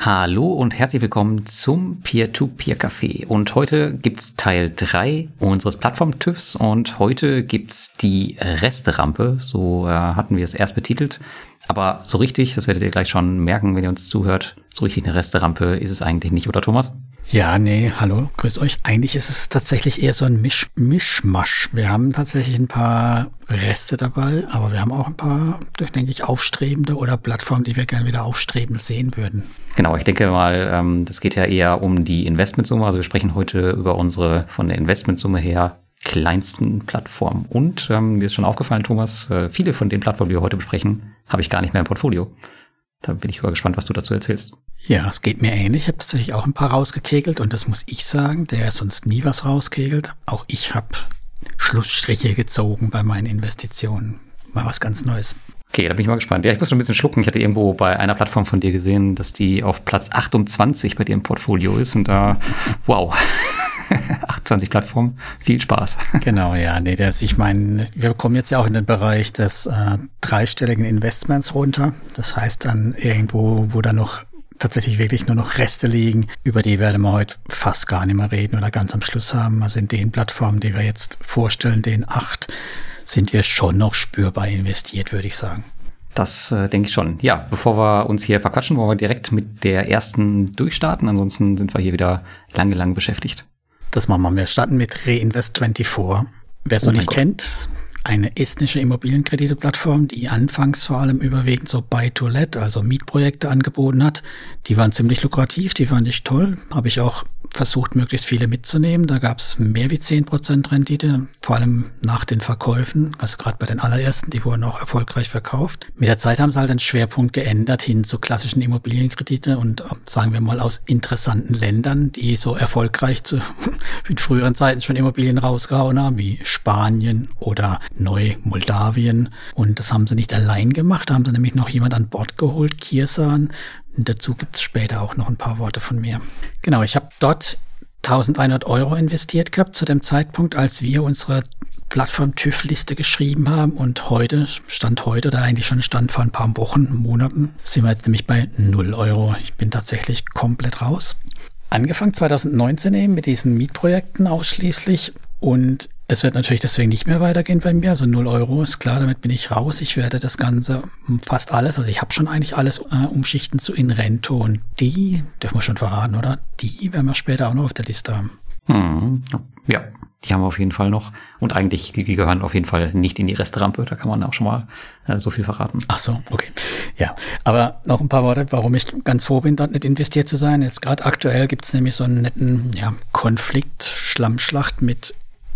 Hallo und herzlich willkommen zum Peer-to-Peer-Café. Und heute gibt's Teil 3 unseres Plattform-TÜVs und heute gibt's die Resterampe. So äh, hatten wir es erst betitelt. Aber so richtig, das werdet ihr gleich schon merken, wenn ihr uns zuhört, so richtig eine Resterampe ist es eigentlich nicht, oder Thomas? Ja, nee, hallo, grüß euch. Eigentlich ist es tatsächlich eher so ein Misch Mischmasch. Wir haben tatsächlich ein paar Reste dabei, aber wir haben auch ein paar, denke ich, aufstrebende oder Plattformen, die wir gerne wieder aufstrebend sehen würden. Genau, ich denke mal, ähm, das geht ja eher um die Investmentsumme. Also wir sprechen heute über unsere von der Investmentsumme her kleinsten Plattformen. Und ähm, mir ist schon aufgefallen, Thomas, äh, viele von den Plattformen, die wir heute besprechen, habe ich gar nicht mehr im Portfolio. Da bin ich über gespannt, was du dazu erzählst. Ja, es geht mir ähnlich. Ich habe tatsächlich auch ein paar rausgekegelt und das muss ich sagen, der sonst nie was rauskegelt. Auch ich habe Schlussstriche gezogen bei meinen Investitionen. Mal was ganz Neues. Okay, da bin ich mal gespannt. Ja, ich muss schon ein bisschen schlucken. Ich hatte irgendwo bei einer Plattform von dir gesehen, dass die auf Platz 28 bei dir im Portfolio ist. Und da, wow. 28 Plattformen. Viel Spaß. Genau, ja. Nee, das, ich meine, wir kommen jetzt ja auch in den Bereich des äh, dreistelligen Investments runter. Das heißt dann irgendwo, wo da noch tatsächlich wirklich nur noch Reste liegen, über die werden wir heute fast gar nicht mehr reden oder ganz am Schluss haben. Also in den Plattformen, die wir jetzt vorstellen, den acht, sind wir schon noch spürbar investiert, würde ich sagen. Das äh, denke ich schon. Ja, bevor wir uns hier verquatschen, wollen wir direkt mit der ersten durchstarten. Ansonsten sind wir hier wieder lange, lang beschäftigt. Das machen wir. Wir starten mit Reinvest24. Wer es oh noch nicht Gott. kennt, eine estnische Immobilienkrediteplattform, die anfangs vor allem überwiegend so Buy-to-Let, also Mietprojekte angeboten hat. Die waren ziemlich lukrativ, die fand ich toll. Habe ich auch versucht, möglichst viele mitzunehmen. Da gab es mehr wie 10% Rendite, vor allem nach den Verkäufen, also gerade bei den allerersten, die wurden auch erfolgreich verkauft. Mit der Zeit haben sie halt den Schwerpunkt geändert hin zu klassischen Immobilienkredite und sagen wir mal aus interessanten Ländern, die so erfolgreich zu, in früheren Zeiten schon Immobilien rausgehauen haben, wie Spanien oder Neu-Moldawien. Und das haben sie nicht allein gemacht, da haben sie nämlich noch jemand an Bord geholt, Kirsan, und dazu gibt es später auch noch ein paar Worte von mir. Genau, ich habe dort 1100 Euro investiert gehabt zu dem Zeitpunkt, als wir unsere Plattform TÜV-Liste geschrieben haben und heute, Stand heute oder eigentlich schon Stand vor ein paar Wochen, Monaten, sind wir jetzt nämlich bei 0 Euro. Ich bin tatsächlich komplett raus. Angefangen 2019 eben mit diesen Mietprojekten ausschließlich und es wird natürlich deswegen nicht mehr weitergehen bei mir. Also 0 Euro ist klar, damit bin ich raus. Ich werde das Ganze fast alles, also ich habe schon eigentlich alles äh, umschichten zu Inrento und die, dürfen wir schon verraten, oder? Die werden wir später auch noch auf der Liste haben. Hm, ja, die haben wir auf jeden Fall noch. Und eigentlich, die, die gehören auf jeden Fall nicht in die Restrampe. Da kann man auch schon mal äh, so viel verraten. Ach so, okay. Ja, aber noch ein paar Worte, warum ich ganz froh bin, dort nicht investiert zu sein. Jetzt gerade aktuell gibt es nämlich so einen netten ja, Konflikt, Schlammschlacht mit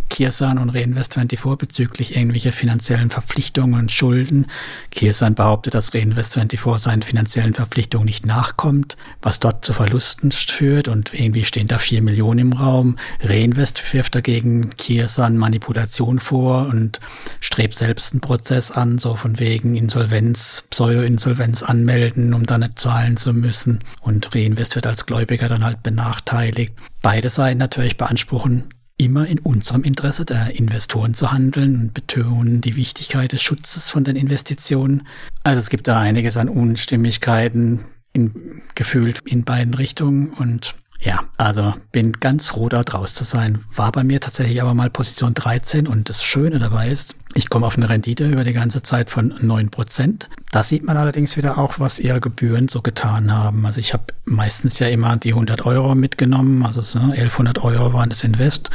Kirsan und Reinvest24 bezüglich irgendwelcher finanziellen Verpflichtungen und Schulden. Kirsan behauptet, dass Reinvest24 seinen finanziellen Verpflichtungen nicht nachkommt, was dort zu Verlusten führt und irgendwie stehen da vier Millionen im Raum. Reinvest wirft dagegen Kirsan Manipulation vor und strebt selbst einen Prozess an, so von wegen Insolvenz, Pseudo-Insolvenz anmelden, um dann nicht zahlen zu müssen. Und Reinvest wird als Gläubiger dann halt benachteiligt. Beide Seiten natürlich beanspruchen immer in unserem Interesse der Investoren zu handeln und betonen die Wichtigkeit des Schutzes von den Investitionen. Also es gibt da einiges an Unstimmigkeiten in, gefühlt in beiden Richtungen und ja, also bin ganz froh, da draus zu sein. War bei mir tatsächlich aber mal Position 13 und das Schöne dabei ist, ich komme auf eine Rendite über die ganze Zeit von 9%. Da sieht man allerdings wieder auch, was ihre Gebühren so getan haben. Also ich habe meistens ja immer die 100 Euro mitgenommen, also so 1100 Euro waren das Invest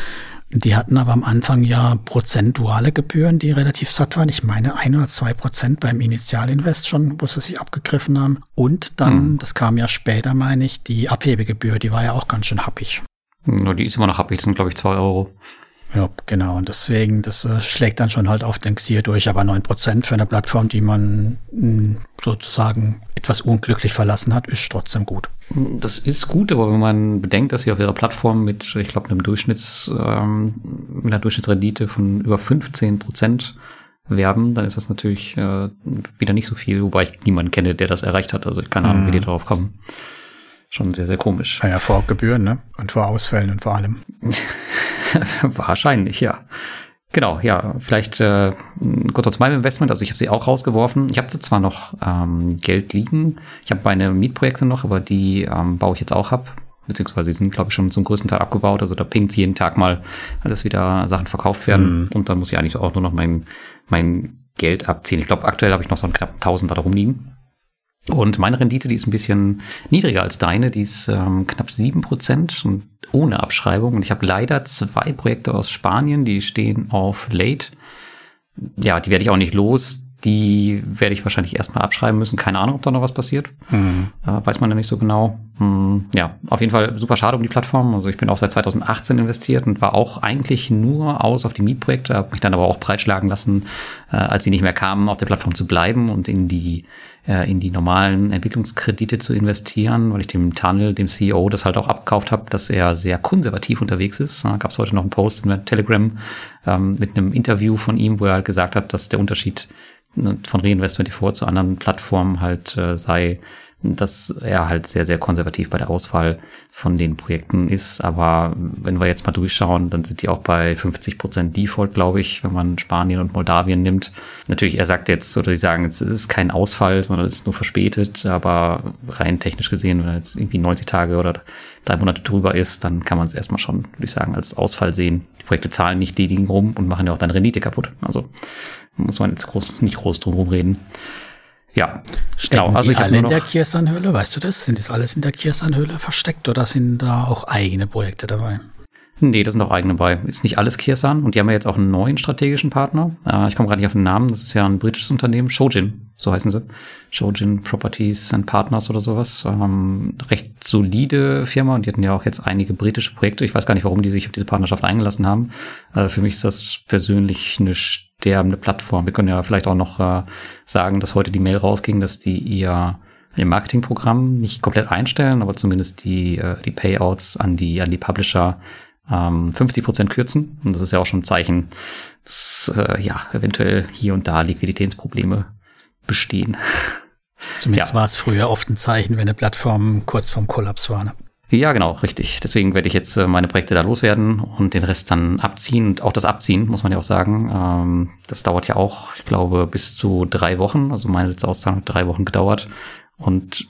die hatten aber am Anfang ja prozentuale Gebühren, die relativ satt waren. Ich meine ein oder zwei Prozent beim Initialinvest schon, wo sie sich abgegriffen haben. Und dann, hm. das kam ja später, meine ich, die Abhebegebühr, die war ja auch ganz schön happig. Nur die ist immer noch happig, das sind glaube ich zwei Euro. Ja, genau. Und deswegen, das äh, schlägt dann schon halt auf den Xier durch. Aber neun Prozent für eine Plattform, die man hm, sozusagen etwas unglücklich verlassen hat, ist trotzdem gut. Das ist gut, aber wenn man bedenkt, dass sie auf ihrer Plattform mit, ich glaube, einem Durchschnitts, ähm, mit einer Durchschnittsrendite von über 15 Prozent werben, dann ist das natürlich äh, wieder nicht so viel, wobei ich niemanden kenne, der das erreicht hat. Also keine Ahnung, wie die mhm. darauf kommen. Schon sehr, sehr komisch. Ja, vor Gebühren, ne? Und vor Ausfällen und vor allem. Wahrscheinlich, ja. Genau, ja, vielleicht äh, kurz zu meinem Investment. Also ich habe sie auch rausgeworfen. Ich habe zwar noch ähm, Geld liegen. Ich habe meine Mietprojekte noch, aber die ähm, baue ich jetzt auch ab. Beziehungsweise sind, glaube ich, schon zum größten Teil abgebaut. Also da pinkt jeden Tag mal, dass wieder Sachen verkauft werden. Mhm. Und dann muss ich eigentlich auch nur noch mein, mein Geld abziehen. Ich glaube, aktuell habe ich noch so einen knapp Tausender da rumliegen. Und meine Rendite, die ist ein bisschen niedriger als deine, die ist ähm, knapp sieben Prozent und ohne Abschreibung. Und ich habe leider zwei Projekte aus Spanien, die stehen auf Late. Ja, die werde ich auch nicht los die werde ich wahrscheinlich erstmal abschreiben müssen. Keine Ahnung, ob da noch was passiert. Mhm. Äh, weiß man ja nicht so genau. Hm, ja, auf jeden Fall super schade um die Plattform. Also ich bin auch seit 2018 investiert und war auch eigentlich nur aus auf die Mietprojekte, habe mich dann aber auch breitschlagen lassen, äh, als sie nicht mehr kamen, auf der Plattform zu bleiben und in die äh, in die normalen Entwicklungskredite zu investieren, weil ich dem Tunnel, dem CEO, das halt auch abgekauft habe, dass er sehr konservativ unterwegs ist. Da gab es heute noch einen Post in Telegram ähm, mit einem Interview von ihm, wo er halt gesagt hat, dass der Unterschied von Reinvest24 zu anderen Plattformen halt äh, sei, dass er halt sehr, sehr konservativ bei der Auswahl von den Projekten ist. Aber wenn wir jetzt mal durchschauen, dann sind die auch bei 50 Prozent Default, glaube ich, wenn man Spanien und Moldawien nimmt. Natürlich, er sagt jetzt, oder die sagen, es ist kein Ausfall, sondern es ist nur verspätet. Aber rein technisch gesehen, wenn er jetzt irgendwie 90 Tage oder drei Monate drüber ist, dann kann man es erstmal schon, würde ich sagen, als Ausfall sehen. Die Projekte zahlen nicht, die liegen rum und machen ja auch deine Rendite kaputt. Also muss man jetzt groß, nicht groß drum reden. Ja, Stecken genau. Also die ich alle in der Kirsanhöhle, weißt du das? Sind das alles in der Kirsanhöhle versteckt oder sind da auch eigene Projekte dabei? Nee, das sind auch eigene bei. Ist nicht alles Kirsan und die haben ja jetzt auch einen neuen strategischen Partner. Äh, ich komme gerade nicht auf den Namen, das ist ja ein britisches Unternehmen, Shojin, so heißen sie. Shojin Properties and Partners oder sowas. Ähm, recht solide Firma und die hatten ja auch jetzt einige britische Projekte. Ich weiß gar nicht, warum die sich auf diese Partnerschaft eingelassen haben. Äh, für mich ist das persönlich eine sterbende Plattform. Wir können ja vielleicht auch noch äh, sagen, dass heute die Mail rausging, dass die ihr ihr Marketingprogramm nicht komplett einstellen, aber zumindest die, äh, die Payouts an die, an die Publisher ähm, 50 Prozent kürzen. Und das ist ja auch schon ein Zeichen, dass äh, ja eventuell hier und da Liquiditätsprobleme bestehen. Zumindest ja. war es früher oft ein Zeichen, wenn eine Plattform kurz vorm Kollaps war. Ne? Ja, genau, richtig. Deswegen werde ich jetzt äh, meine Projekte da loswerden und den Rest dann abziehen. Und auch das Abziehen, muss man ja auch sagen, ähm, das dauert ja auch, ich glaube, bis zu drei Wochen. Also meine letzte Auszahlung hat drei Wochen gedauert. Und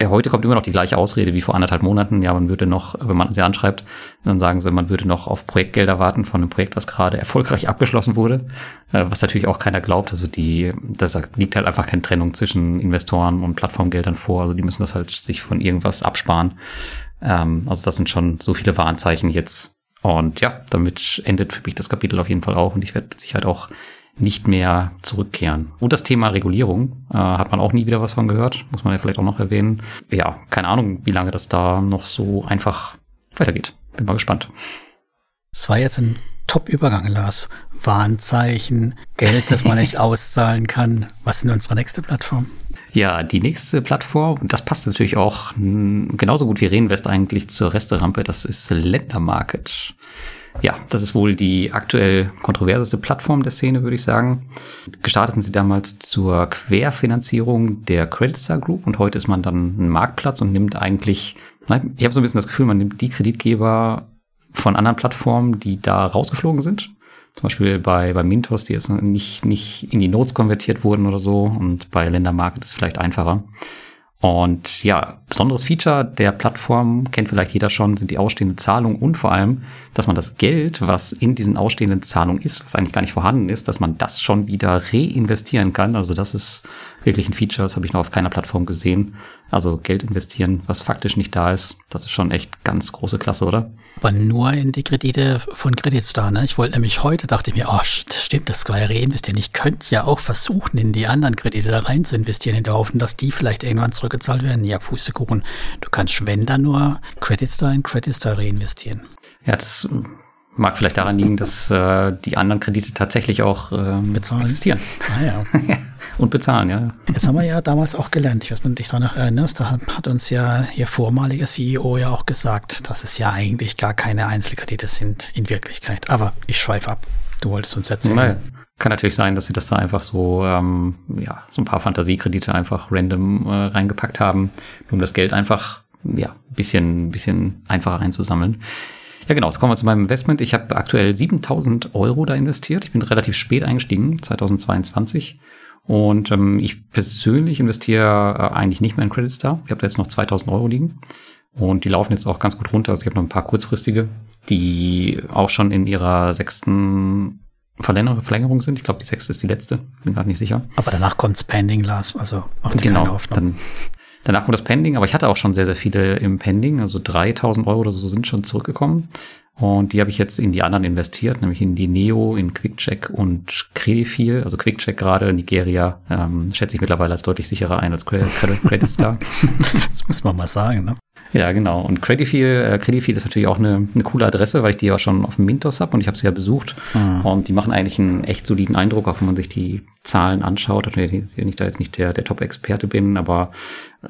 heute kommt immer noch die gleiche Ausrede wie vor anderthalb Monaten. Ja, man würde noch, wenn man sie anschreibt, dann sagen sie, man würde noch auf Projektgelder warten von einem Projekt, was gerade erfolgreich abgeschlossen wurde, äh, was natürlich auch keiner glaubt. Also die, das liegt halt einfach keine Trennung zwischen Investoren und Plattformgeldern vor. Also die müssen das halt sich von irgendwas absparen. Ähm, also das sind schon so viele Warnzeichen jetzt. Und ja, damit endet für mich das Kapitel auf jeden Fall auch. Und ich werde mit Sicherheit auch nicht mehr zurückkehren. Und das Thema Regulierung äh, hat man auch nie wieder was von gehört, muss man ja vielleicht auch noch erwähnen. Ja, keine Ahnung, wie lange das da noch so einfach weitergeht. Bin mal gespannt. Es war jetzt ein Top-Übergang, Lars. Warnzeichen, Geld, das man nicht auszahlen kann. Was ist denn unsere nächste Plattform? Ja, die nächste Plattform, das passt natürlich auch genauso gut wie Reinvest eigentlich zur Resterampe, das ist Ländermarket. Ja, das ist wohl die aktuell kontroverseste Plattform der Szene, würde ich sagen. Gestartet sind sie damals zur Querfinanzierung der Credit Star Group und heute ist man dann ein Marktplatz und nimmt eigentlich, ich habe so ein bisschen das Gefühl, man nimmt die Kreditgeber von anderen Plattformen, die da rausgeflogen sind. Zum Beispiel bei, bei Mintos, die jetzt nicht, nicht in die Notes konvertiert wurden oder so und bei Ländermarket ist es vielleicht einfacher. Und ja, besonderes Feature der Plattform, kennt vielleicht jeder schon, sind die ausstehenden Zahlungen und vor allem, dass man das Geld, was in diesen ausstehenden Zahlungen ist, was eigentlich gar nicht vorhanden ist, dass man das schon wieder reinvestieren kann. Also das ist wirklich ein Feature, das habe ich noch auf keiner Plattform gesehen. Also Geld investieren, was faktisch nicht da ist, das ist schon echt ganz große Klasse, oder? Aber nur in die Kredite von Creditstar, ne? Ich wollte nämlich heute, dachte ich mir, oh, das stimmt, das kann ja reinvestieren. Ich könnte ja auch versuchen, in die anderen Kredite da rein zu investieren, in der Hoffnung, dass die vielleicht irgendwann zurückgezahlt werden. Ja, Pustekuchen. Du kannst, wenn dann nur Creditstar in Creditstar reinvestieren. Ja, das Mag vielleicht daran liegen, dass äh, die anderen Kredite tatsächlich auch ähm, bezahlen. existieren. Ah, ja. Und bezahlen, ja. Das haben wir ja damals auch gelernt. Ich weiß nicht, ob du dich daran noch erinnerst. Da hat uns ja ihr vormaliger CEO ja auch gesagt, dass es ja eigentlich gar keine Einzelkredite sind in Wirklichkeit. Aber ich schweife ab. Du wolltest uns erzählen. Naja. Kann natürlich sein, dass sie das da einfach so, ähm, ja, so ein paar Fantasiekredite einfach random äh, reingepackt haben, um das Geld einfach, ja, bisschen, bisschen einfacher einzusammeln. Ja, genau. Jetzt kommen wir zu meinem Investment. Ich habe aktuell 7000 Euro da investiert. Ich bin relativ spät eingestiegen, 2022. Und ähm, ich persönlich investiere äh, eigentlich nicht mehr in Credit Star. Ich habe da jetzt noch 2000 Euro liegen. Und die laufen jetzt auch ganz gut runter. Also ich habe noch ein paar kurzfristige, die auch schon in ihrer sechsten Verlängerung sind. Ich glaube, die sechste ist die letzte. Bin gerade nicht sicher. Aber danach kommt's Pending, Lars. Also macht genau, keine Hoffnung. Dann, danach kommt das Pending. Aber ich hatte auch schon sehr, sehr viele im Pending. Also 3000 Euro oder so sind schon zurückgekommen. Und die habe ich jetzt in die anderen investiert, nämlich in die Neo, in QuickCheck und Credifil. Also QuickCheck gerade, Nigeria, ähm, schätze ich mittlerweile als deutlich sicherer ein als Credit, Star. das muss man mal sagen, ne? Ja, genau. Und Credifil, äh, Credifil ist natürlich auch eine, eine coole Adresse, weil ich die ja schon auf dem Mintos habe und ich habe sie ja besucht. Mhm. Und die machen eigentlich einen echt soliden Eindruck, auch wenn man sich die Zahlen anschaut. Also ich nicht da jetzt nicht der, der Top-Experte bin, aber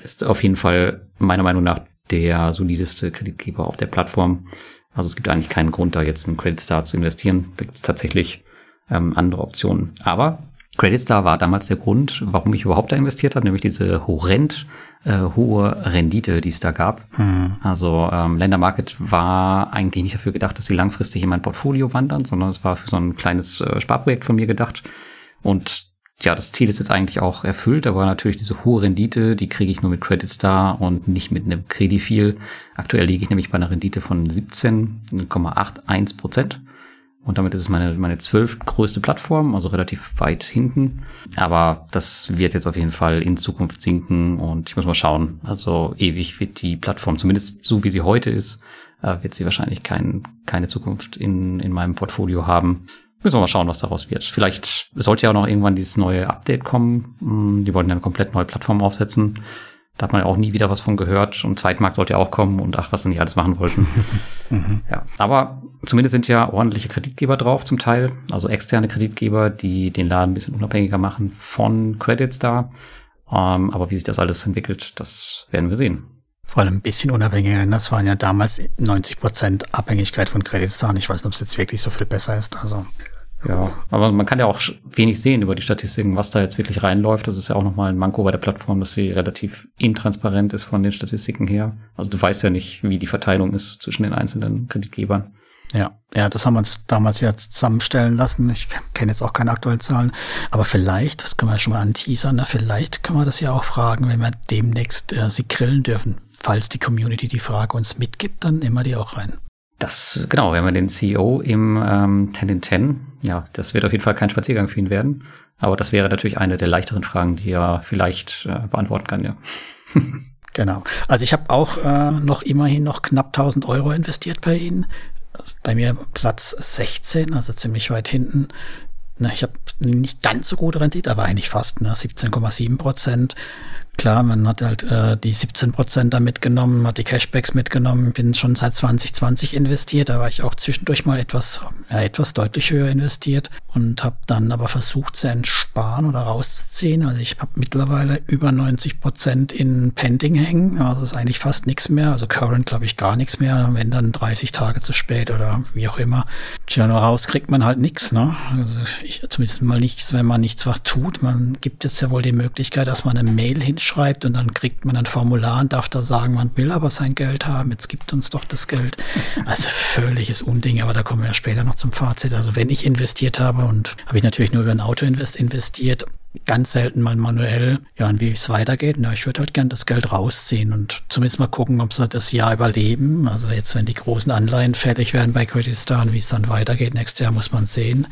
ist auf jeden Fall meiner Meinung nach der solideste Kreditgeber auf der Plattform. Also es gibt eigentlich keinen Grund, da jetzt in Credit Star zu investieren. Da gibt es tatsächlich ähm, andere Optionen. Aber Credit Star war damals der Grund, warum ich überhaupt da investiert habe, nämlich diese horrend äh, hohe Rendite, die es da gab. Mhm. Also ähm, Lender Market war eigentlich nicht dafür gedacht, dass sie langfristig in mein Portfolio wandern, sondern es war für so ein kleines äh, Sparprojekt von mir gedacht. Und ja, das Ziel ist jetzt eigentlich auch erfüllt, aber natürlich diese hohe Rendite, die kriege ich nur mit Credit Star und nicht mit einem Credifil. Aktuell liege ich nämlich bei einer Rendite von 17,81 Prozent. Und damit ist es meine, meine zwölftgrößte Plattform, also relativ weit hinten. Aber das wird jetzt auf jeden Fall in Zukunft sinken und ich muss mal schauen. Also ewig wird die Plattform, zumindest so wie sie heute ist, äh, wird sie wahrscheinlich kein, keine Zukunft in, in meinem Portfolio haben. Müssen wir mal schauen, was daraus wird. Vielleicht sollte ja auch noch irgendwann dieses neue Update kommen. Hm, die wollten ja eine komplett neue Plattform aufsetzen. Da hat man ja auch nie wieder was von gehört. Und Zeitmarkt sollte ja auch kommen und ach, was sie nicht alles machen wollten. mhm. Ja, aber zumindest sind ja ordentliche Kreditgeber drauf zum Teil. Also externe Kreditgeber, die den Laden ein bisschen unabhängiger machen von Credit Star. Ähm, aber wie sich das alles entwickelt, das werden wir sehen. Vor allem ein bisschen unabhängiger. Das waren ja damals 90 Prozent Abhängigkeit von Credit Star. Ich weiß nicht, ob es jetzt wirklich so viel besser ist. Also ja, aber man kann ja auch wenig sehen über die Statistiken, was da jetzt wirklich reinläuft. Das ist ja auch nochmal ein Manko bei der Plattform, dass sie relativ intransparent ist von den Statistiken her. Also du weißt ja nicht, wie die Verteilung ist zwischen den einzelnen Kreditgebern. Ja, ja, das haben wir uns damals ja zusammenstellen lassen. Ich kenne jetzt auch keine aktuellen Zahlen, aber vielleicht, das können wir schon mal anteasern, ne? vielleicht können wir das ja auch fragen, wenn wir demnächst äh, sie grillen dürfen. Falls die Community die Frage uns mitgibt, dann nehmen wir die auch rein. Das, genau, wenn wir den CEO im ähm, 10 in 10, ja, das wird auf jeden Fall kein Spaziergang für ihn werden. Aber das wäre natürlich eine der leichteren Fragen, die er vielleicht äh, beantworten kann, ja. genau. Also ich habe auch äh, noch immerhin noch knapp 1000 Euro investiert bei Ihnen. Bei mir Platz 16, also ziemlich weit hinten. Ich habe nicht ganz so gute Rendite, aber eigentlich fast, ne, 17,7 Prozent. Klar, man hat halt äh, die 17 Prozent da mitgenommen, hat die Cashbacks mitgenommen, bin schon seit 2020 investiert, da war ich auch zwischendurch mal etwas, ja, etwas deutlich höher investiert und habe dann aber versucht zu entsparen oder rauszuziehen. Also ich habe mittlerweile über 90 Prozent in Pending hängen, also ist eigentlich fast nichts mehr, also Current glaube ich gar nichts mehr, wenn dann 30 Tage zu spät oder wie auch immer. Tja, nur raus kriegt man halt nichts, ne? Also ich, zumindest mal nichts, wenn man nichts was tut. Man gibt jetzt ja wohl die Möglichkeit, dass man eine Mail hin schreibt und dann kriegt man ein Formular und darf da sagen, man will aber sein Geld haben, jetzt gibt uns doch das Geld. Also völliges Unding, aber da kommen wir später noch zum Fazit. Also wenn ich investiert habe und habe ich natürlich nur über ein Autoinvest investiert, ganz selten mal manuell, ja, und wie es weitergeht. Na, ich würde halt gern das Geld rausziehen und zumindest mal gucken, ob sie das Jahr überleben. Also jetzt, wenn die großen Anleihen fertig werden bei Credit Star und wie es dann weitergeht, nächstes Jahr muss man sehen,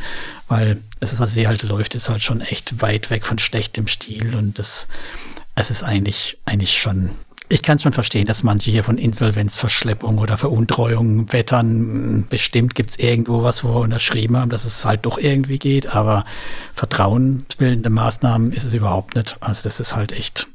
weil das, was sie halt läuft, ist halt schon echt weit weg von schlechtem Stil und das es ist eigentlich, eigentlich schon, ich kann es schon verstehen, dass manche hier von Insolvenzverschleppung oder Veruntreuung wettern. Bestimmt gibt es irgendwo was, wo wir unterschrieben haben, dass es halt doch irgendwie geht, aber vertrauensbildende Maßnahmen ist es überhaupt nicht. Also das ist halt echt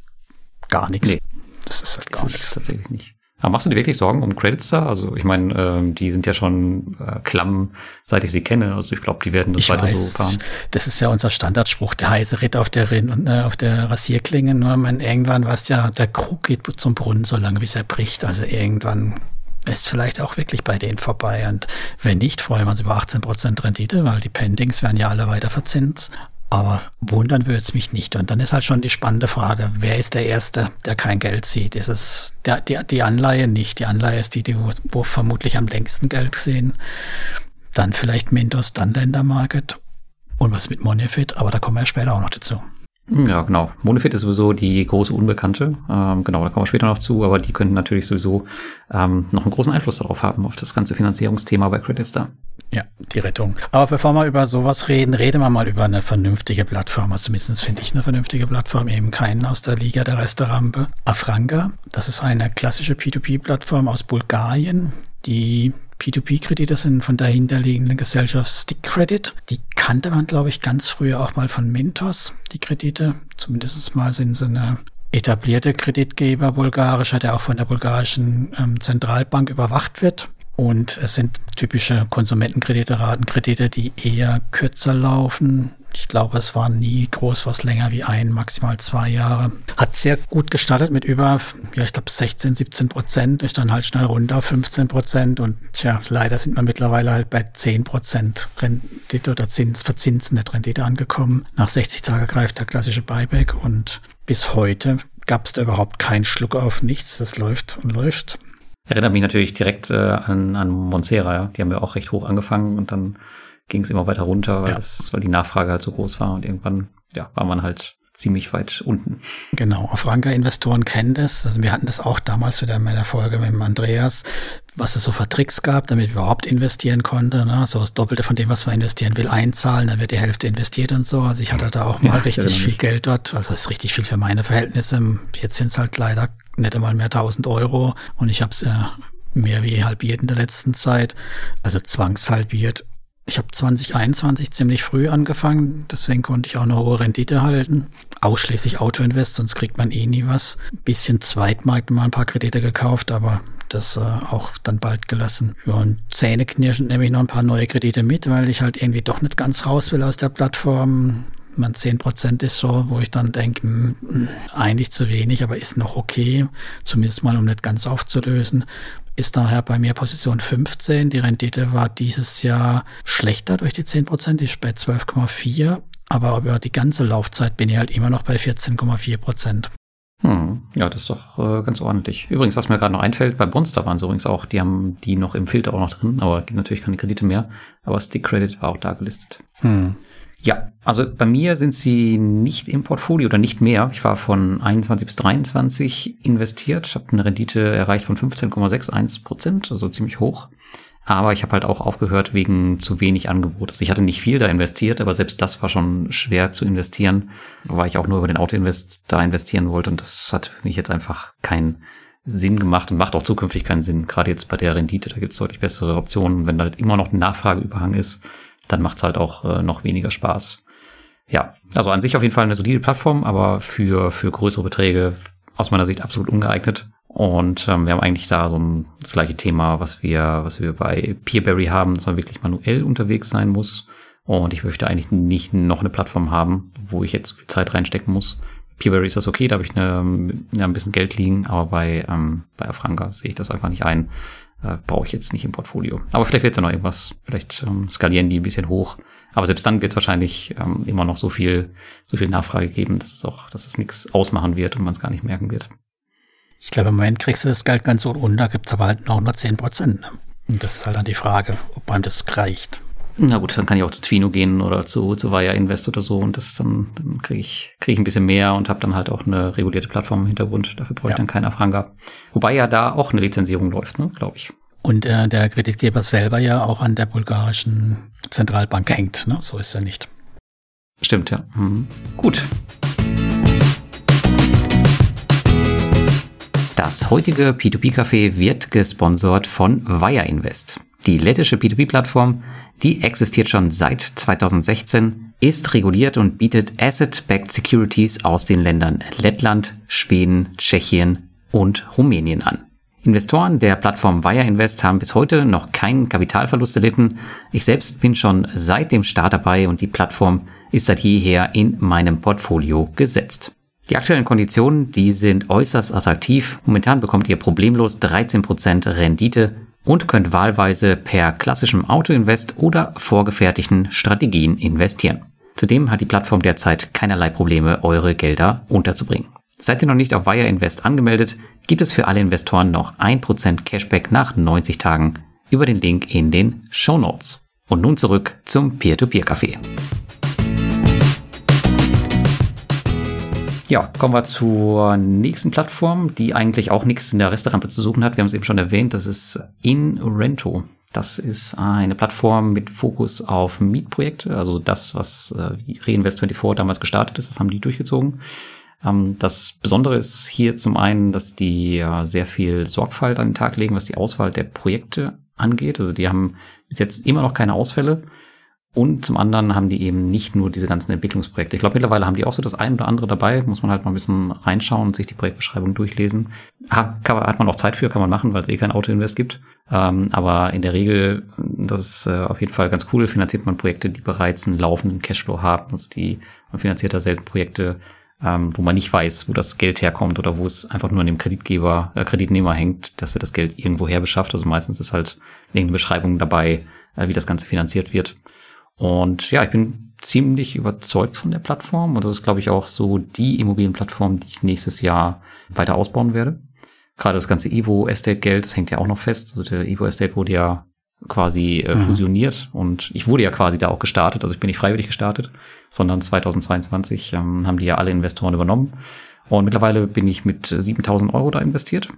gar nichts. Nee, das ist halt gar nichts. Tatsächlich nicht. Aber machst du dir wirklich Sorgen um Credits da? Also ich meine, ähm, die sind ja schon äh, klamm, seit ich sie kenne. Also ich glaube, die werden das ich weiter weiß, so fahren. Das ist ja unser Standardspruch, der heiße Ritt auf der, äh, auf der Rasierklinge. Nur man, irgendwann weißt ja, der Krug geht zum Brunnen, solange bis er bricht. Also irgendwann ist vielleicht auch wirklich bei denen vorbei. Und wenn nicht, freuen wir uns über 18% Rendite, weil die Pendings werden ja alle weiter verzinst. Aber wundern würde es mich nicht. Und dann ist halt schon die spannende Frage, wer ist der Erste, der kein Geld sieht? Ist es der, die, die Anleihe nicht? Die Anleihe ist die, die wo, wo vermutlich am längsten Geld sehen. Dann vielleicht Mintos, dann Ländermarket und was mit Monefit, aber da kommen wir später auch noch dazu. Ja, genau. Monefit ist sowieso die große Unbekannte. Ähm, genau, da kommen wir später noch zu, aber die könnten natürlich sowieso ähm, noch einen großen Einfluss darauf haben, auf das ganze Finanzierungsthema bei Creditstar. Ja, die Rettung. Aber bevor wir über sowas reden, reden wir mal über eine vernünftige Plattform. Also zumindest finde ich eine vernünftige Plattform, eben keinen aus der Liga der Restaurante. Afranga, das ist eine klassische P2P-Plattform aus Bulgarien, die P2P-Kredite sind von der hinterliegenden Gesellschaft Stick Credit. Die kannte man, glaube ich, ganz früher auch mal von Mentos, die Kredite. Zumindest mal sind sie eine etablierte Kreditgeber bulgarischer, der auch von der bulgarischen ähm, Zentralbank überwacht wird. Und es sind typische Konsumentenkredite, Ratenkredite, die eher kürzer laufen, ich glaube, es war nie groß was länger wie ein, maximal zwei Jahre. Hat sehr gut gestartet mit über, ja, ich glaube 16, 17 Prozent, ist dann halt schnell runter auf 15 Prozent und tja, leider sind wir mittlerweile halt bei 10 Prozent Rendite oder Zins, verzinsende Rendite angekommen. Nach 60 Tagen greift der klassische Buyback und bis heute gab es da überhaupt keinen Schluck auf nichts. Das läuft und läuft. Erinnert mich natürlich direkt äh, an, an Monsera, ja. Die haben ja auch recht hoch angefangen und dann ging es immer weiter runter, weil, ja. das, weil die Nachfrage halt so groß war und irgendwann ja, war man halt ziemlich weit unten. Genau, Afranca-Investoren kennen das. Also wir hatten das auch damals wieder in meiner Folge mit dem Andreas, was es so für Tricks gab, damit wir überhaupt investieren konnte. Ne? So das Doppelte von dem, was man investieren will, einzahlen, dann wird die Hälfte investiert und so. Also ich hatte da auch mal ja, richtig viel Geld dort. Also das ist richtig viel für meine Verhältnisse. Jetzt sind es halt leider nicht einmal mehr 1000 Euro und ich habe es äh, mehr wie halbiert in der letzten Zeit, also zwangshalbiert ich habe 2021 ziemlich früh angefangen, deswegen konnte ich auch eine hohe Rendite halten. Ausschließlich Autoinvest, sonst kriegt man eh nie was. Ein bisschen Zweitmarkt mal ein paar Kredite gekauft, aber das äh, auch dann bald gelassen. Ja, und zähneknirschend nehme ich noch ein paar neue Kredite mit, weil ich halt irgendwie doch nicht ganz raus will aus der Plattform. Man 10% ist so, wo ich dann denke, hm, eigentlich zu wenig, aber ist noch okay, zumindest mal um nicht ganz aufzulösen ist daher bei mir Position 15. Die Rendite war dieses Jahr schlechter durch die 10 Prozent, die ist bei 12,4. Aber über die ganze Laufzeit bin ich halt immer noch bei 14,4 Prozent. Hm, ja, das ist doch äh, ganz ordentlich. Übrigens, was mir gerade noch einfällt, bei Monster waren sie übrigens auch, die haben die noch im Filter auch noch drin, aber gibt natürlich keine Kredite mehr. Aber Stick Credit war auch da gelistet. Hm. Ja, also bei mir sind sie nicht im Portfolio oder nicht mehr. Ich war von 21 bis 23 investiert, habe eine Rendite erreicht von 15,61 Prozent, also ziemlich hoch. Aber ich habe halt auch aufgehört wegen zu wenig Angebot. Also ich hatte nicht viel da investiert, aber selbst das war schon schwer zu investieren, weil ich auch nur über den Autoinvest da investieren wollte und das hat für mich jetzt einfach keinen Sinn gemacht und macht auch zukünftig keinen Sinn. Gerade jetzt bei der Rendite, da gibt es deutlich bessere Optionen. Wenn da halt immer noch ein Nachfrageüberhang ist, dann macht's halt auch äh, noch weniger Spaß. Ja, also an sich auf jeden Fall eine solide Plattform, aber für, für größere Beträge aus meiner Sicht absolut ungeeignet. Und ähm, wir haben eigentlich da so ein, das gleiche Thema, was wir, was wir bei Peerberry haben, dass man wirklich manuell unterwegs sein muss. Und ich möchte eigentlich nicht noch eine Plattform haben, wo ich jetzt viel Zeit reinstecken muss. Peerberry ist das okay, da habe ich eine, ja, ein bisschen Geld liegen, aber bei, ähm, bei Afranga sehe ich das einfach nicht ein. Äh, Brauche ich jetzt nicht im Portfolio. Aber vielleicht wird ja noch irgendwas. Vielleicht ähm, skalieren die ein bisschen hoch. Aber selbst dann wird es wahrscheinlich ähm, immer noch so viel, so viel Nachfrage geben, dass es auch, dass es nichts ausmachen wird und man es gar nicht merken wird. Ich glaube, im Moment kriegst du das Geld ganz so runter, gibt es aber halt noch nur 10 Prozent. Ne? Und das ist halt dann die Frage, ob man das reicht. Na gut, dann kann ich auch zu Twino gehen oder zu, zu Via Invest oder so und das dann, dann kriege ich, krieg ich ein bisschen mehr und habe dann halt auch eine regulierte Plattform im Hintergrund. Dafür brauche ich ja. dann keinen Afranga. Wobei ja da auch eine Lizenzierung läuft, ne, glaube ich. Und äh, der Kreditgeber selber ja auch an der bulgarischen Zentralbank hängt, ne? So ist er nicht. Stimmt, ja. Mhm. Gut. Das heutige P2P-Café wird gesponsert von Via Invest. Die lettische P2P-Plattform die existiert schon seit 2016, ist reguliert und bietet Asset-Backed Securities aus den Ländern Lettland, Schweden, Tschechien und Rumänien an. Investoren der Plattform Wire Invest haben bis heute noch keinen Kapitalverlust erlitten. Ich selbst bin schon seit dem Start dabei und die Plattform ist seit jeher in meinem Portfolio gesetzt. Die aktuellen Konditionen, die sind äußerst attraktiv. Momentan bekommt ihr problemlos 13% Rendite und könnt wahlweise per klassischem Autoinvest oder vorgefertigten Strategien investieren. Zudem hat die Plattform derzeit keinerlei Probleme, eure Gelder unterzubringen. Seid ihr noch nicht auf Wire Invest angemeldet, gibt es für alle Investoren noch 1% Cashback nach 90 Tagen über den Link in den Show Notes. Und nun zurück zum Peer-to-Peer-Café. Ja, kommen wir zur nächsten Plattform, die eigentlich auch nichts in der Restaurante zu suchen hat. Wir haben es eben schon erwähnt, das ist InRento. Das ist eine Plattform mit Fokus auf Mietprojekte, also das, was äh, Reinvest24 damals gestartet ist, das haben die durchgezogen. Ähm, das Besondere ist hier zum einen, dass die sehr viel Sorgfalt an den Tag legen, was die Auswahl der Projekte angeht. Also die haben bis jetzt immer noch keine Ausfälle. Und zum anderen haben die eben nicht nur diese ganzen Entwicklungsprojekte. Ich glaube, mittlerweile haben die auch so das ein oder andere dabei. Muss man halt mal ein bisschen reinschauen und sich die Projektbeschreibung durchlesen. Hat, hat man auch Zeit für, kann man machen, weil es eh kein Auto-Invest gibt. Ähm, aber in der Regel, das ist äh, auf jeden Fall ganz cool, finanziert man Projekte, die bereits einen laufenden Cashflow haben. Also die, man finanziert da selten Projekte, ähm, wo man nicht weiß, wo das Geld herkommt oder wo es einfach nur an dem Kreditgeber, äh, Kreditnehmer hängt, dass er das Geld irgendwo her beschafft. Also meistens ist halt irgendeine Beschreibung dabei, äh, wie das Ganze finanziert wird. Und ja, ich bin ziemlich überzeugt von der Plattform und das ist, glaube ich, auch so die Immobilienplattform, die ich nächstes Jahr weiter ausbauen werde. Gerade das ganze Evo Estate Geld, das hängt ja auch noch fest. Also der Evo Estate wurde ja quasi äh, mhm. fusioniert und ich wurde ja quasi da auch gestartet. Also ich bin nicht freiwillig gestartet, sondern 2022 ähm, haben die ja alle Investoren übernommen. Und mittlerweile bin ich mit 7000 Euro da investiert.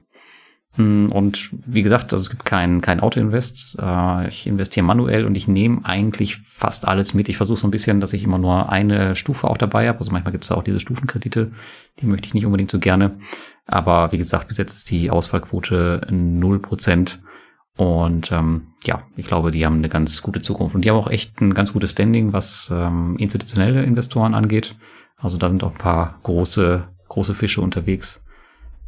Hm, und wie gesagt, also es gibt kein, kein Auto-Invest. Äh, ich investiere manuell und ich nehme eigentlich fast alles mit. Ich versuche so ein bisschen, dass ich immer nur eine Stufe auch dabei habe. Also manchmal gibt es auch diese Stufenkredite, die möchte ich nicht unbedingt so gerne. Aber wie gesagt, bis jetzt ist die Ausfallquote null Prozent. Und ähm, ja, ich glaube, die haben eine ganz gute Zukunft. Und die haben auch echt ein ganz gutes Standing, was ähm, institutionelle Investoren angeht. Also da sind auch ein paar große, große Fische unterwegs.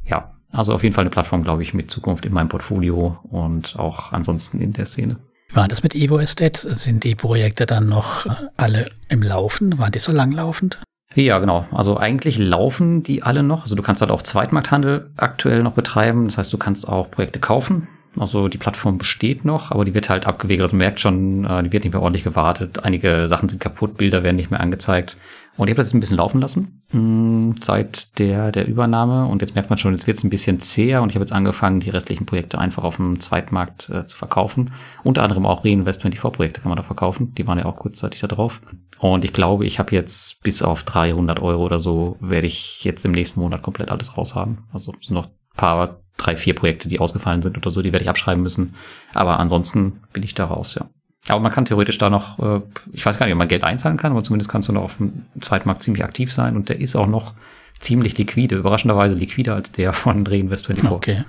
Ja, also auf jeden Fall eine Plattform, glaube ich, mit Zukunft in meinem Portfolio und auch ansonsten in der Szene. War das mit Evo Estate? Sind die Projekte dann noch alle im Laufen? Waren die so langlaufend? Ja, genau. Also eigentlich laufen die alle noch. Also du kannst halt auch Zweitmarkthandel aktuell noch betreiben. Das heißt, du kannst auch Projekte kaufen. Also die Plattform besteht noch, aber die wird halt abgewickelt. Also man merkt schon, äh, die wird nicht mehr ordentlich gewartet. Einige Sachen sind kaputt, Bilder werden nicht mehr angezeigt. Und ich habe das jetzt ein bisschen laufen lassen mh, hm, seit der, der Übernahme. Und jetzt merkt man schon, jetzt wird es ein bisschen zäher. Und ich habe jetzt angefangen, die restlichen Projekte einfach auf dem Zweitmarkt äh, zu verkaufen. Unter anderem auch Reinvestment-TV-Projekte kann man da verkaufen. Die waren ja auch kurzzeitig da drauf. Und ich glaube, ich habe jetzt bis auf 300 Euro oder so, werde ich jetzt im nächsten Monat komplett alles raushaben. Also sind noch paar, drei, vier Projekte, die ausgefallen sind oder so, die werde ich abschreiben müssen. Aber ansonsten bin ich da raus, ja. Aber man kann theoretisch da noch, äh, ich weiß gar nicht, ob man Geld einzahlen kann, aber zumindest kannst du noch auf dem Zweitmarkt ziemlich aktiv sein und der ist auch noch ziemlich liquide, überraschenderweise liquider als der von Reinvest24. Okay.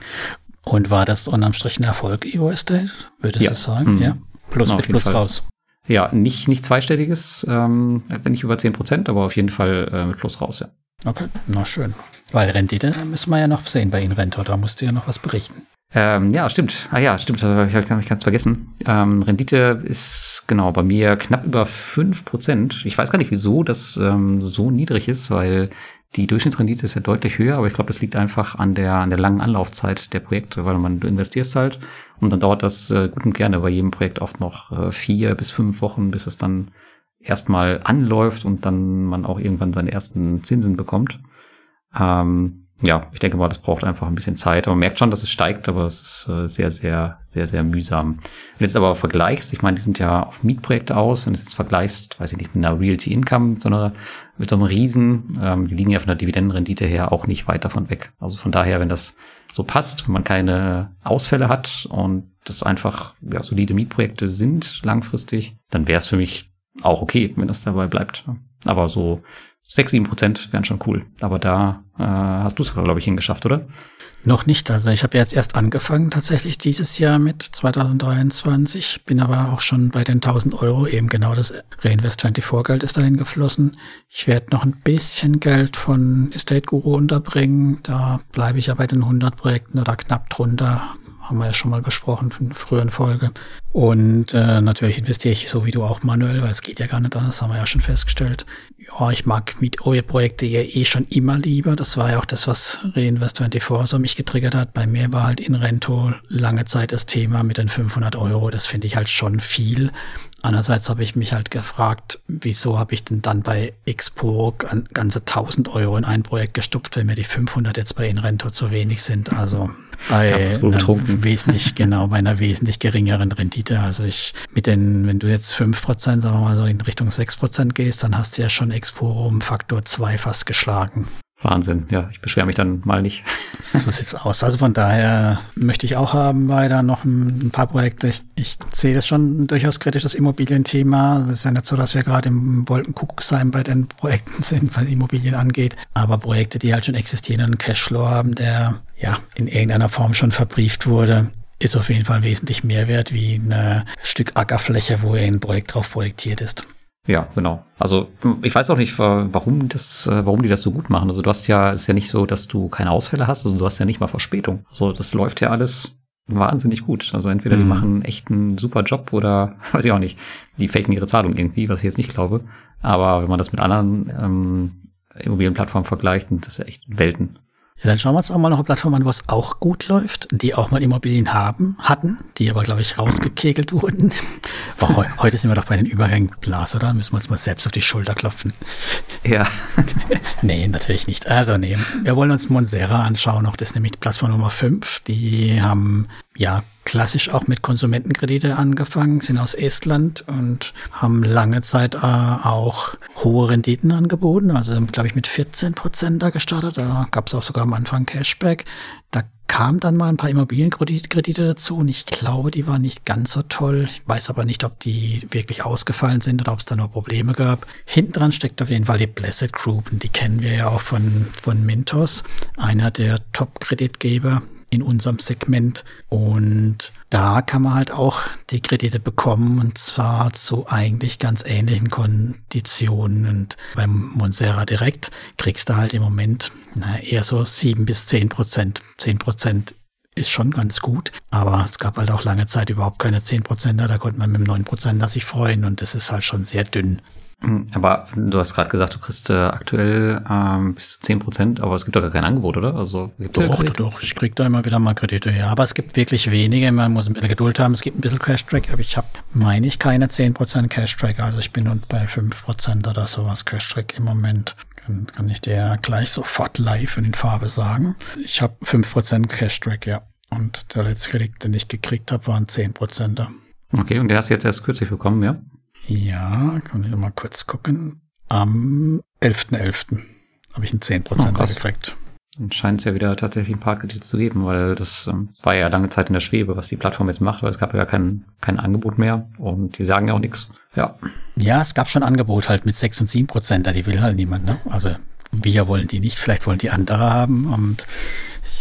Und war das unterm Strich ein Erfolg, EO Estate? Würdest ja. du sagen? Mhm. Ja. Plus Na, mit Plus Fall. raus. Ja, nicht, nicht zweistelliges, ähm, nicht über zehn Prozent, aber auf jeden Fall äh, mit Plus raus, ja. Okay, na schön. Weil Rendite müssen wir ja noch sehen bei Ihnen, Rente, da musst du ja noch was berichten. Ähm, ja, stimmt. Ah ja, stimmt, ich habe ich ganz vergessen. Ähm, Rendite ist genau bei mir knapp über fünf Prozent. Ich weiß gar nicht, wieso das ähm, so niedrig ist, weil die Durchschnittsrendite ist ja deutlich höher, aber ich glaube, das liegt einfach an der, an der langen Anlaufzeit der Projekte, weil man, du investierst halt und dann dauert das äh, gut und gerne bei jedem Projekt oft noch äh, vier bis fünf Wochen, bis es dann erstmal anläuft und dann man auch irgendwann seine ersten Zinsen bekommt. Ähm, ja, ich denke mal, das braucht einfach ein bisschen Zeit. Aber man merkt schon, dass es steigt, aber es ist äh, sehr, sehr, sehr, sehr mühsam. Wenn du jetzt aber vergleichst, ich meine, die sind ja auf Mietprojekte aus, du jetzt vergleichst, weiß ich nicht, mit einer Realty Income, sondern mit so einem Riesen, ähm, die liegen ja von der Dividendenrendite her auch nicht weit davon weg. Also von daher, wenn das so passt, wenn man keine Ausfälle hat und das einfach ja, solide Mietprojekte sind langfristig, dann wäre es für mich auch okay, wenn das dabei bleibt. Aber so sechs, sieben Prozent wären schon cool. Aber da äh, hast du es, glaube ich, hingeschafft, oder? Noch nicht. Also ich habe jetzt erst angefangen tatsächlich dieses Jahr mit 2023, bin aber auch schon bei den 1000 Euro, eben genau das Reinvest 24 Geld ist dahin geflossen. Ich werde noch ein bisschen Geld von Estate Guru unterbringen. Da bleibe ich ja bei den 100 Projekten oder knapp drunter haben wir ja schon mal besprochen in früheren Folge. Und äh, natürlich investiere ich so wie du auch manuell, weil es geht ja gar nicht anders, haben wir ja schon festgestellt. Ja, ich mag mit eure Projekte ja eh schon immer lieber. Das war ja auch das, was Reinvest24 so mich getriggert hat. Bei mir war halt in Rento lange Zeit das Thema mit den 500 Euro. Das finde ich halt schon viel. Andererseits habe ich mich halt gefragt, wieso habe ich denn dann bei Expo ganze 1000 Euro in ein Projekt gestupft, wenn mir die 500 jetzt bei Inrento zu wenig sind. Also bei einer wesentlich, genau, bei einer wesentlich geringeren Rendite. Also ich mit den, wenn du jetzt 5%, sagen wir mal so in Richtung 6% gehst, dann hast du ja schon Expo um Faktor 2 fast geschlagen. Wahnsinn, ja, ich beschwere mich dann mal nicht. So sieht's aus. Also von daher möchte ich auch haben weiter noch ein, paar Projekte. Ich, ich sehe das schon durchaus kritisch, das Immobilienthema. Es ist ja nicht so, dass wir gerade im Wolkenkuckucksheim bei den Projekten sind, was Immobilien angeht. Aber Projekte, die halt schon existieren und einen Cashflow haben, der ja in irgendeiner Form schon verbrieft wurde, ist auf jeden Fall wesentlich mehr wert wie ein Stück Ackerfläche, wo ein Projekt drauf projektiert ist. Ja, genau. Also ich weiß auch nicht, warum das, äh, warum die das so gut machen. Also du hast ja, ist ja nicht so, dass du keine Ausfälle hast, also du hast ja nicht mal Verspätung. Also das läuft ja alles wahnsinnig gut. Also entweder mhm. die machen echt einen super Job oder weiß ich auch nicht, die faken ihre Zahlung irgendwie, was ich jetzt nicht glaube. Aber wenn man das mit anderen ähm, Immobilienplattformen vergleicht, das ist ja echt Welten. Ja, dann schauen wir uns auch mal noch eine Plattform an, wo es auch gut läuft, die auch mal Immobilien haben, hatten, die aber, glaube ich, rausgekegelt wurden. Boah, heute sind wir doch bei den Übergängen Blas, oder? Müssen wir uns mal selbst auf die Schulter klopfen. Ja. nee, natürlich nicht. Also nee, wir wollen uns Monsera anschauen, auch das ist nämlich Plattform Nummer 5. Die haben ja klassisch auch mit Konsumentenkredite angefangen, sind aus Estland und haben lange Zeit äh, auch hohe Renditen angeboten. Also glaube ich mit 14 Prozent da gestartet. Da gab es auch sogar am Anfang Cashback. Da kamen dann mal ein paar Immobilienkredite dazu und ich glaube, die waren nicht ganz so toll. Ich weiß aber nicht, ob die wirklich ausgefallen sind oder ob es da nur Probleme gab. Hinten dran steckt auf jeden Fall die Blessed Group und die kennen wir ja auch von, von Mintos, einer der Top-Kreditgeber in unserem Segment. Und da kann man halt auch die Kredite bekommen und zwar zu eigentlich ganz ähnlichen Konditionen. Und beim Monsera direkt kriegst du halt im Moment na, eher so sieben bis zehn Prozent. Zehn Prozent ist schon ganz gut, aber es gab halt auch lange Zeit überhaupt keine zehn Prozenter. Da konnte man mit dem neun Prozenter sich freuen und das ist halt schon sehr dünn. Hm, aber du hast gerade gesagt, du kriegst äh, aktuell ähm, bis zu 10 Prozent, aber es gibt doch gar kein Angebot, oder? Also gibt's doch, ja doch, ich krieg da immer wieder mal Kredite, ja. Aber es gibt wirklich wenige, man muss ein bisschen Geduld haben. Es gibt ein bisschen Cash-Track, aber ich habe, meine ich, keine 10 Prozent Cash-Track. Also ich bin und bei 5 Prozent oder sowas Cash-Track im Moment. Kann, kann ich dir gleich sofort live in Farbe sagen. Ich habe 5 Prozent Cash-Track, ja. Und der letzte Kredit, den ich gekriegt habe, waren 10 Prozent. Okay, und der hast du jetzt erst kürzlich bekommen, ja? Ja, kann ich mal kurz gucken. Am 11.11. .11. habe ich einen 10% oh, gekriegt. Dann scheint es ja wieder tatsächlich ein paar Kredite zu geben, weil das ähm, war ja lange Zeit in der Schwebe, was die Plattform jetzt macht, weil es gab ja kein, kein Angebot mehr und die sagen ja auch nichts. Ja. Ja, es gab schon Angebot halt mit 6 und 7 Prozent, da die will halt niemand, ne? Also wir wollen die nicht, vielleicht wollen die andere haben und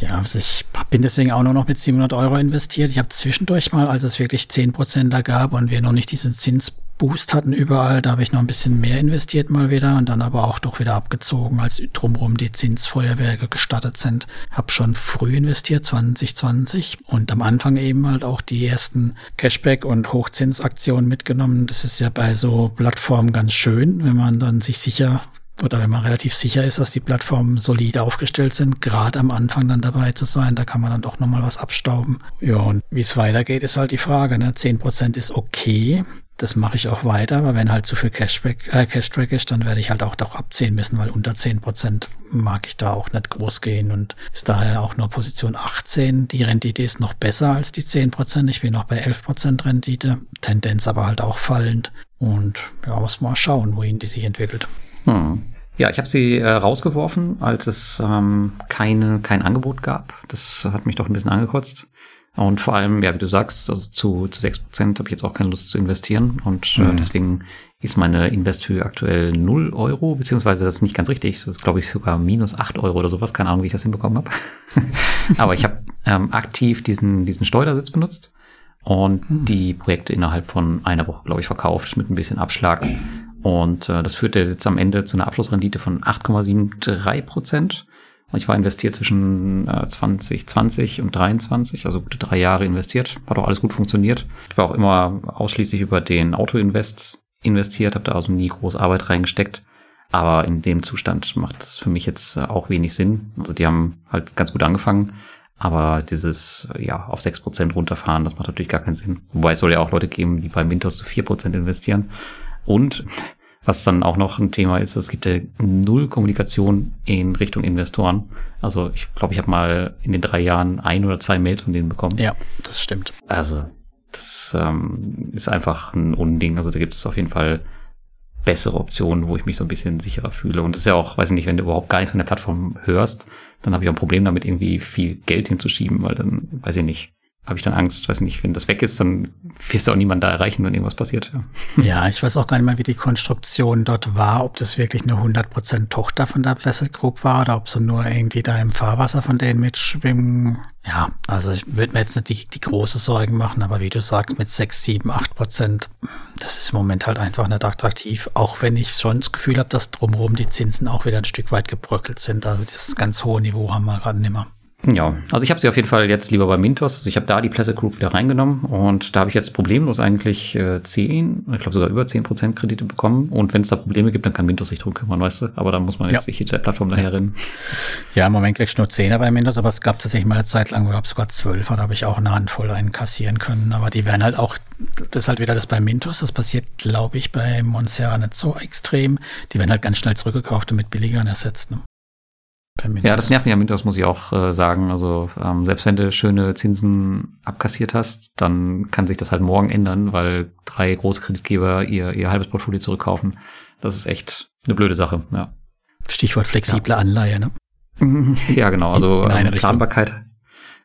ja, ich bin deswegen auch nur noch mit 700 Euro investiert. Ich habe zwischendurch mal, als es wirklich 10 Prozent da gab und wir noch nicht diesen Zins Boost hatten überall, da habe ich noch ein bisschen mehr investiert mal wieder und dann aber auch doch wieder abgezogen, als drumherum die Zinsfeuerwerke gestartet sind. Hab schon früh investiert, 2020 und am Anfang eben halt auch die ersten Cashback- und Hochzinsaktionen mitgenommen. Das ist ja bei so Plattformen ganz schön, wenn man dann sich sicher oder wenn man relativ sicher ist, dass die Plattformen solid aufgestellt sind, gerade am Anfang dann dabei zu sein, da kann man dann doch nochmal was abstauben. Ja, und wie es weitergeht, ist halt die Frage. Ne? 10% ist okay, das mache ich auch weiter, aber wenn halt zu viel Cashback, äh, Cashtrack ist, dann werde ich halt auch doch abziehen müssen, weil unter 10 Prozent mag ich da auch nicht groß gehen und ist daher auch nur Position 18. Die Rendite ist noch besser als die 10 Prozent. Ich bin noch bei 11 Prozent Rendite, Tendenz aber halt auch fallend und ja, muss mal schauen, wohin die sich entwickelt. Hm. Ja, ich habe sie äh, rausgeworfen, als es ähm, keine, kein Angebot gab. Das hat mich doch ein bisschen angekotzt. Und vor allem, ja, wie du sagst, also zu, zu 6% habe ich jetzt auch keine Lust zu investieren. Und äh, mhm. deswegen ist meine Investhöhe aktuell 0 Euro, beziehungsweise das ist nicht ganz richtig. Das ist, glaube ich, sogar minus 8 Euro oder sowas. Keine Ahnung, wie ich das hinbekommen habe. Aber ich habe ähm, aktiv diesen, diesen Steuersitz benutzt und mhm. die Projekte innerhalb von einer Woche, glaube ich, verkauft mit ein bisschen Abschlag. Und äh, das führte jetzt am Ende zu einer Abschlussrendite von 8,73 Prozent. Ich war investiert zwischen äh, 2020 und 23, also gute drei Jahre investiert. Hat auch alles gut funktioniert. Ich war auch immer ausschließlich über den Autoinvest investiert, habe da also nie groß Arbeit reingesteckt. Aber in dem Zustand macht es für mich jetzt äh, auch wenig Sinn. Also die haben halt ganz gut angefangen. Aber dieses, ja, auf sechs Prozent runterfahren, das macht natürlich gar keinen Sinn. Wobei es soll ja auch Leute geben, die bei Mintos zu vier Prozent investieren. Und was dann auch noch ein Thema ist, es gibt ja null Kommunikation in Richtung Investoren. Also ich glaube, ich habe mal in den drei Jahren ein oder zwei Mails von denen bekommen. Ja, das stimmt. Also das ähm, ist einfach ein Unding. Also da gibt es auf jeden Fall bessere Optionen, wo ich mich so ein bisschen sicherer fühle. Und das ist ja auch, weiß ich nicht, wenn du überhaupt gar nichts von der Plattform hörst, dann habe ich auch ein Problem damit, irgendwie viel Geld hinzuschieben, weil dann, weiß ich nicht, habe ich dann Angst, weiß nicht, wenn das weg ist, dann wirst du auch niemand da erreichen, wenn irgendwas passiert. Ja. ja, ich weiß auch gar nicht mehr, wie die Konstruktion dort war, ob das wirklich eine 100% Tochter von der Blessed Group war oder ob sie nur irgendwie da im Fahrwasser von denen mitschwimmen. Ja, also ich würde mir jetzt nicht die, die große Sorgen machen, aber wie du sagst, mit 6, 7, 8 Prozent, das ist im Moment halt einfach nicht attraktiv, auch wenn ich schon das Gefühl habe, dass drumherum die Zinsen auch wieder ein Stück weit gebröckelt sind. Also das ganz hohe Niveau haben wir gerade nicht mehr. Ja, also ich habe sie auf jeden Fall jetzt lieber bei Mintos. Also ich habe da die Pleasure Group wieder reingenommen und da habe ich jetzt problemlos eigentlich äh, 10, ich glaube sogar über 10 Prozent Kredite bekommen. Und wenn es da Probleme gibt, dann kann Mintos sich drum kümmern, weißt du? Aber da muss man jetzt ja. nicht der Plattform daher rennen. Ja, im Moment kriegst du nur 10er bei Mintos, aber es gab tatsächlich mal eine Zeit lang, wo gab sogar 12 da habe ich auch eine Handvoll einkassieren können. Aber die werden halt auch, das ist halt wieder das bei Mintos, das passiert, glaube ich, bei Monserra nicht so extrem. Die werden halt ganz schnell zurückgekauft und mit billigeren ersetzt. Ne? Ja, das nervt mich am Mintos, muss ich auch äh, sagen. Also ähm, selbst wenn du schöne Zinsen abkassiert hast, dann kann sich das halt morgen ändern, weil drei Großkreditgeber ihr, ihr halbes Portfolio zurückkaufen. Das ist echt eine blöde Sache, ja. Stichwort flexible ja. Anleihe, ne? ja, genau. Also ähm, Planbarkeit.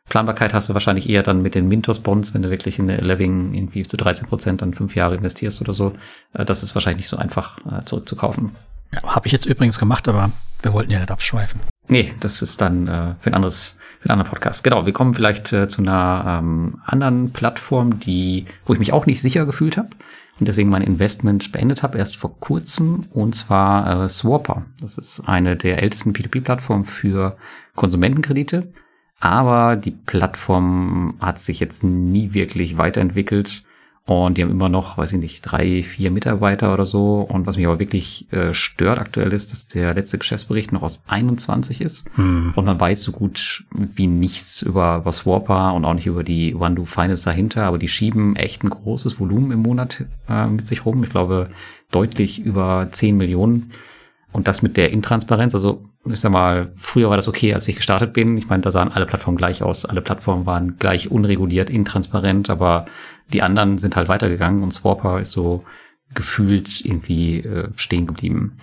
Planbarkeit hast du wahrscheinlich eher dann mit den Mintos-Bonds, wenn du wirklich in eine Living irgendwie zu 13 Prozent dann fünf Jahre investierst oder so. Äh, das ist wahrscheinlich nicht so einfach äh, zurückzukaufen. Ja, Habe ich jetzt übrigens gemacht, aber wir wollten ja nicht abschweifen. Nee, das ist dann äh, für ein anderes, für einen anderen Podcast. Genau, wir kommen vielleicht äh, zu einer ähm, anderen Plattform, die, wo ich mich auch nicht sicher gefühlt habe und deswegen mein Investment beendet habe, erst vor kurzem, und zwar äh, Swapper. Das ist eine der ältesten P2P-Plattformen für Konsumentenkredite. Aber die Plattform hat sich jetzt nie wirklich weiterentwickelt und die haben immer noch, weiß ich nicht, drei, vier Mitarbeiter oder so. Und was mich aber wirklich äh, stört aktuell ist, dass der letzte Geschäftsbericht noch aus 21 ist. Hm. Und man weiß so gut wie nichts über, über Swarper und auch nicht über die OneDo Finance dahinter. Aber die schieben echt ein großes Volumen im Monat äh, mit sich rum. Ich glaube, deutlich über 10 Millionen. Und das mit der Intransparenz, also ich sag mal, früher war das okay, als ich gestartet bin. Ich meine, da sahen alle Plattformen gleich aus. Alle Plattformen waren gleich unreguliert, intransparent, aber die anderen sind halt weitergegangen und Swapper ist so gefühlt irgendwie äh, stehen geblieben.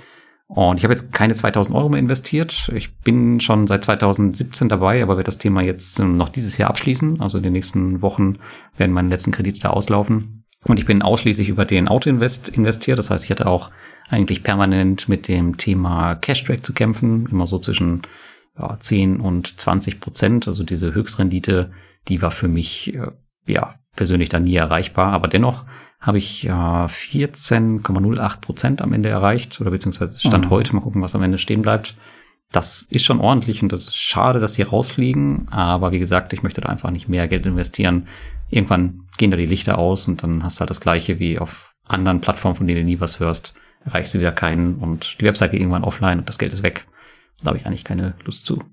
Und ich habe jetzt keine 2000 Euro mehr investiert. Ich bin schon seit 2017 dabei, aber werde das Thema jetzt ähm, noch dieses Jahr abschließen. Also in den nächsten Wochen werden meine letzten Kredite da auslaufen. Und ich bin ausschließlich über den Autoinvest investiert. Das heißt, ich hatte auch eigentlich permanent mit dem Thema Cashtrack zu kämpfen. Immer so zwischen ja, 10 und 20 Prozent. Also diese Höchstrendite, die war für mich äh, ja persönlich dann nie erreichbar, aber dennoch habe ich ja 14,08 Prozent am Ende erreicht oder beziehungsweise Stand mhm. heute. Mal gucken, was am Ende stehen bleibt. Das ist schon ordentlich und das ist schade, dass sie rausfliegen. Aber wie gesagt, ich möchte da einfach nicht mehr Geld investieren. Irgendwann gehen da die Lichter aus und dann hast du halt das Gleiche wie auf anderen Plattformen, von denen du nie was hörst. Erreichst du wieder keinen und die Webseite geht irgendwann offline und das Geld ist weg. Da habe ich eigentlich keine Lust zu.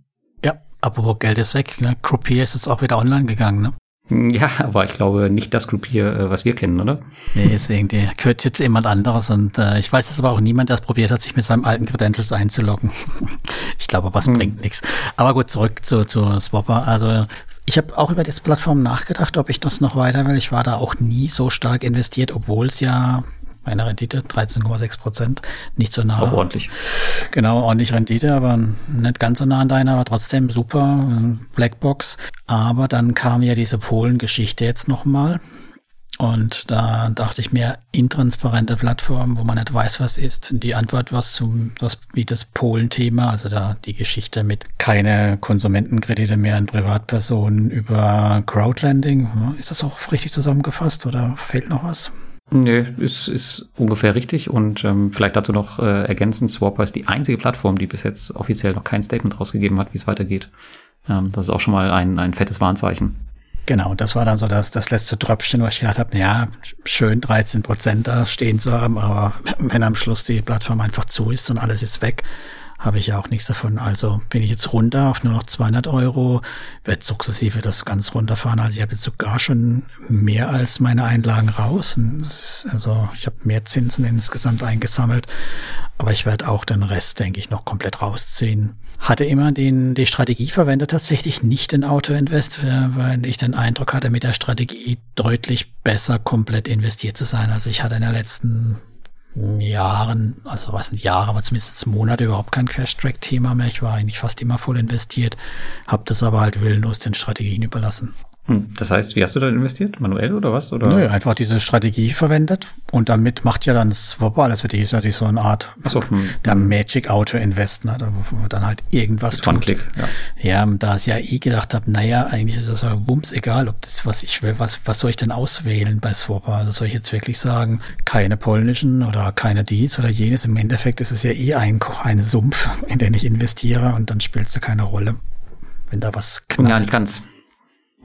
Ja, apropos Geld ist weg. Ne? Croupier ist jetzt auch wieder online gegangen, ne? Ja, aber ich glaube nicht das Club hier, äh, was wir kennen, oder? Nee, ist irgendwie, gehört jetzt jemand anderes und äh, ich weiß es aber auch niemand, der es probiert hat, sich mit seinem alten Credentials einzuloggen. ich glaube, was hm. bringt nichts. Aber gut, zurück zu, zu Swapper. Also ich habe auch über diese Plattform nachgedacht, ob ich das noch weiter will. Ich war da auch nie so stark investiert, obwohl es ja eine Rendite, 13,6 Prozent, nicht so nah. Auch ordentlich. Genau, ordentlich Rendite, aber nicht ganz so nah an deiner, aber trotzdem super, Blackbox. Aber dann kam ja diese Polen-Geschichte jetzt nochmal. Und da dachte ich mir, intransparente Plattform, wo man nicht weiß, was ist. Die Antwort war zum, was wie das Polen-Thema, also da die Geschichte mit keine Konsumentenkredite mehr an Privatpersonen über Crowdlending. Ist das auch richtig zusammengefasst oder fehlt noch was? Nö, ist, ist ungefähr richtig. Und ähm, vielleicht dazu noch äh, ergänzend, Swapper ist die einzige Plattform, die bis jetzt offiziell noch kein Statement rausgegeben hat, wie es weitergeht. Ähm, das ist auch schon mal ein, ein fettes Warnzeichen. Genau, das war dann so das, das letzte Tröpfchen, wo ich gedacht habe, ja, schön 13 Prozent da stehen zu haben, aber wenn am Schluss die Plattform einfach zu ist und alles ist weg, habe ich ja auch nichts davon. Also bin ich jetzt runter auf nur noch 200 Euro, werde sukzessive das ganz runterfahren. Also ich habe jetzt sogar schon mehr als meine Einlagen raus. also ich habe mehr Zinsen insgesamt eingesammelt, aber ich werde auch den Rest, denke ich, noch komplett rausziehen. Hatte immer den, die Strategie verwendet, tatsächlich nicht in Auto-Invest, weil ich den Eindruck hatte, mit der Strategie deutlich besser komplett investiert zu sein. Also ich hatte in den letzten Jahren, also was sind Jahre, aber zumindest Monate überhaupt kein Cash-Track-Thema mehr. Ich war eigentlich fast immer voll investiert, habe das aber halt willenlos den Strategien überlassen. Hm, das heißt, wie hast du dann investiert? Manuell oder was? Oder? Nö, einfach diese Strategie verwendet und damit macht ja dann Swapper, das wird ja so, so eine Art so, hm. der Magic Auto Invest, ne, da wo man dann halt irgendwas tut. One-Click, ja. Ja, da ich ja eh gedacht habe, naja, eigentlich ist es so wumms egal, ob das, was ich will, was, was soll ich denn auswählen bei Swapper? Also soll ich jetzt wirklich sagen, keine polnischen oder keine dies oder jenes? Im Endeffekt ist es ja eh ein, ein Sumpf, in den ich investiere und dann spielt es ja keine Rolle, wenn da was knallt. Ja, nicht ganz.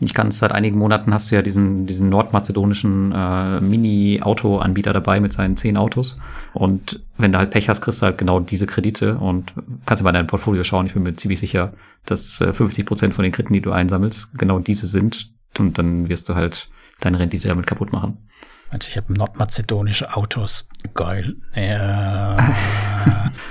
Ich kann seit einigen Monaten hast du ja diesen, diesen nordmazedonischen äh, Mini-Auto-Anbieter dabei mit seinen zehn Autos. Und wenn du halt Pech hast, kriegst du halt genau diese Kredite und kannst du mal in dein Portfolio schauen. Ich bin mir ziemlich sicher, dass äh, 50 Prozent von den Krediten, die du einsammelst, genau diese sind. Und dann wirst du halt deine Rendite damit kaputt machen. Also ich habe nordmazedonische Autos. Geil. Äh,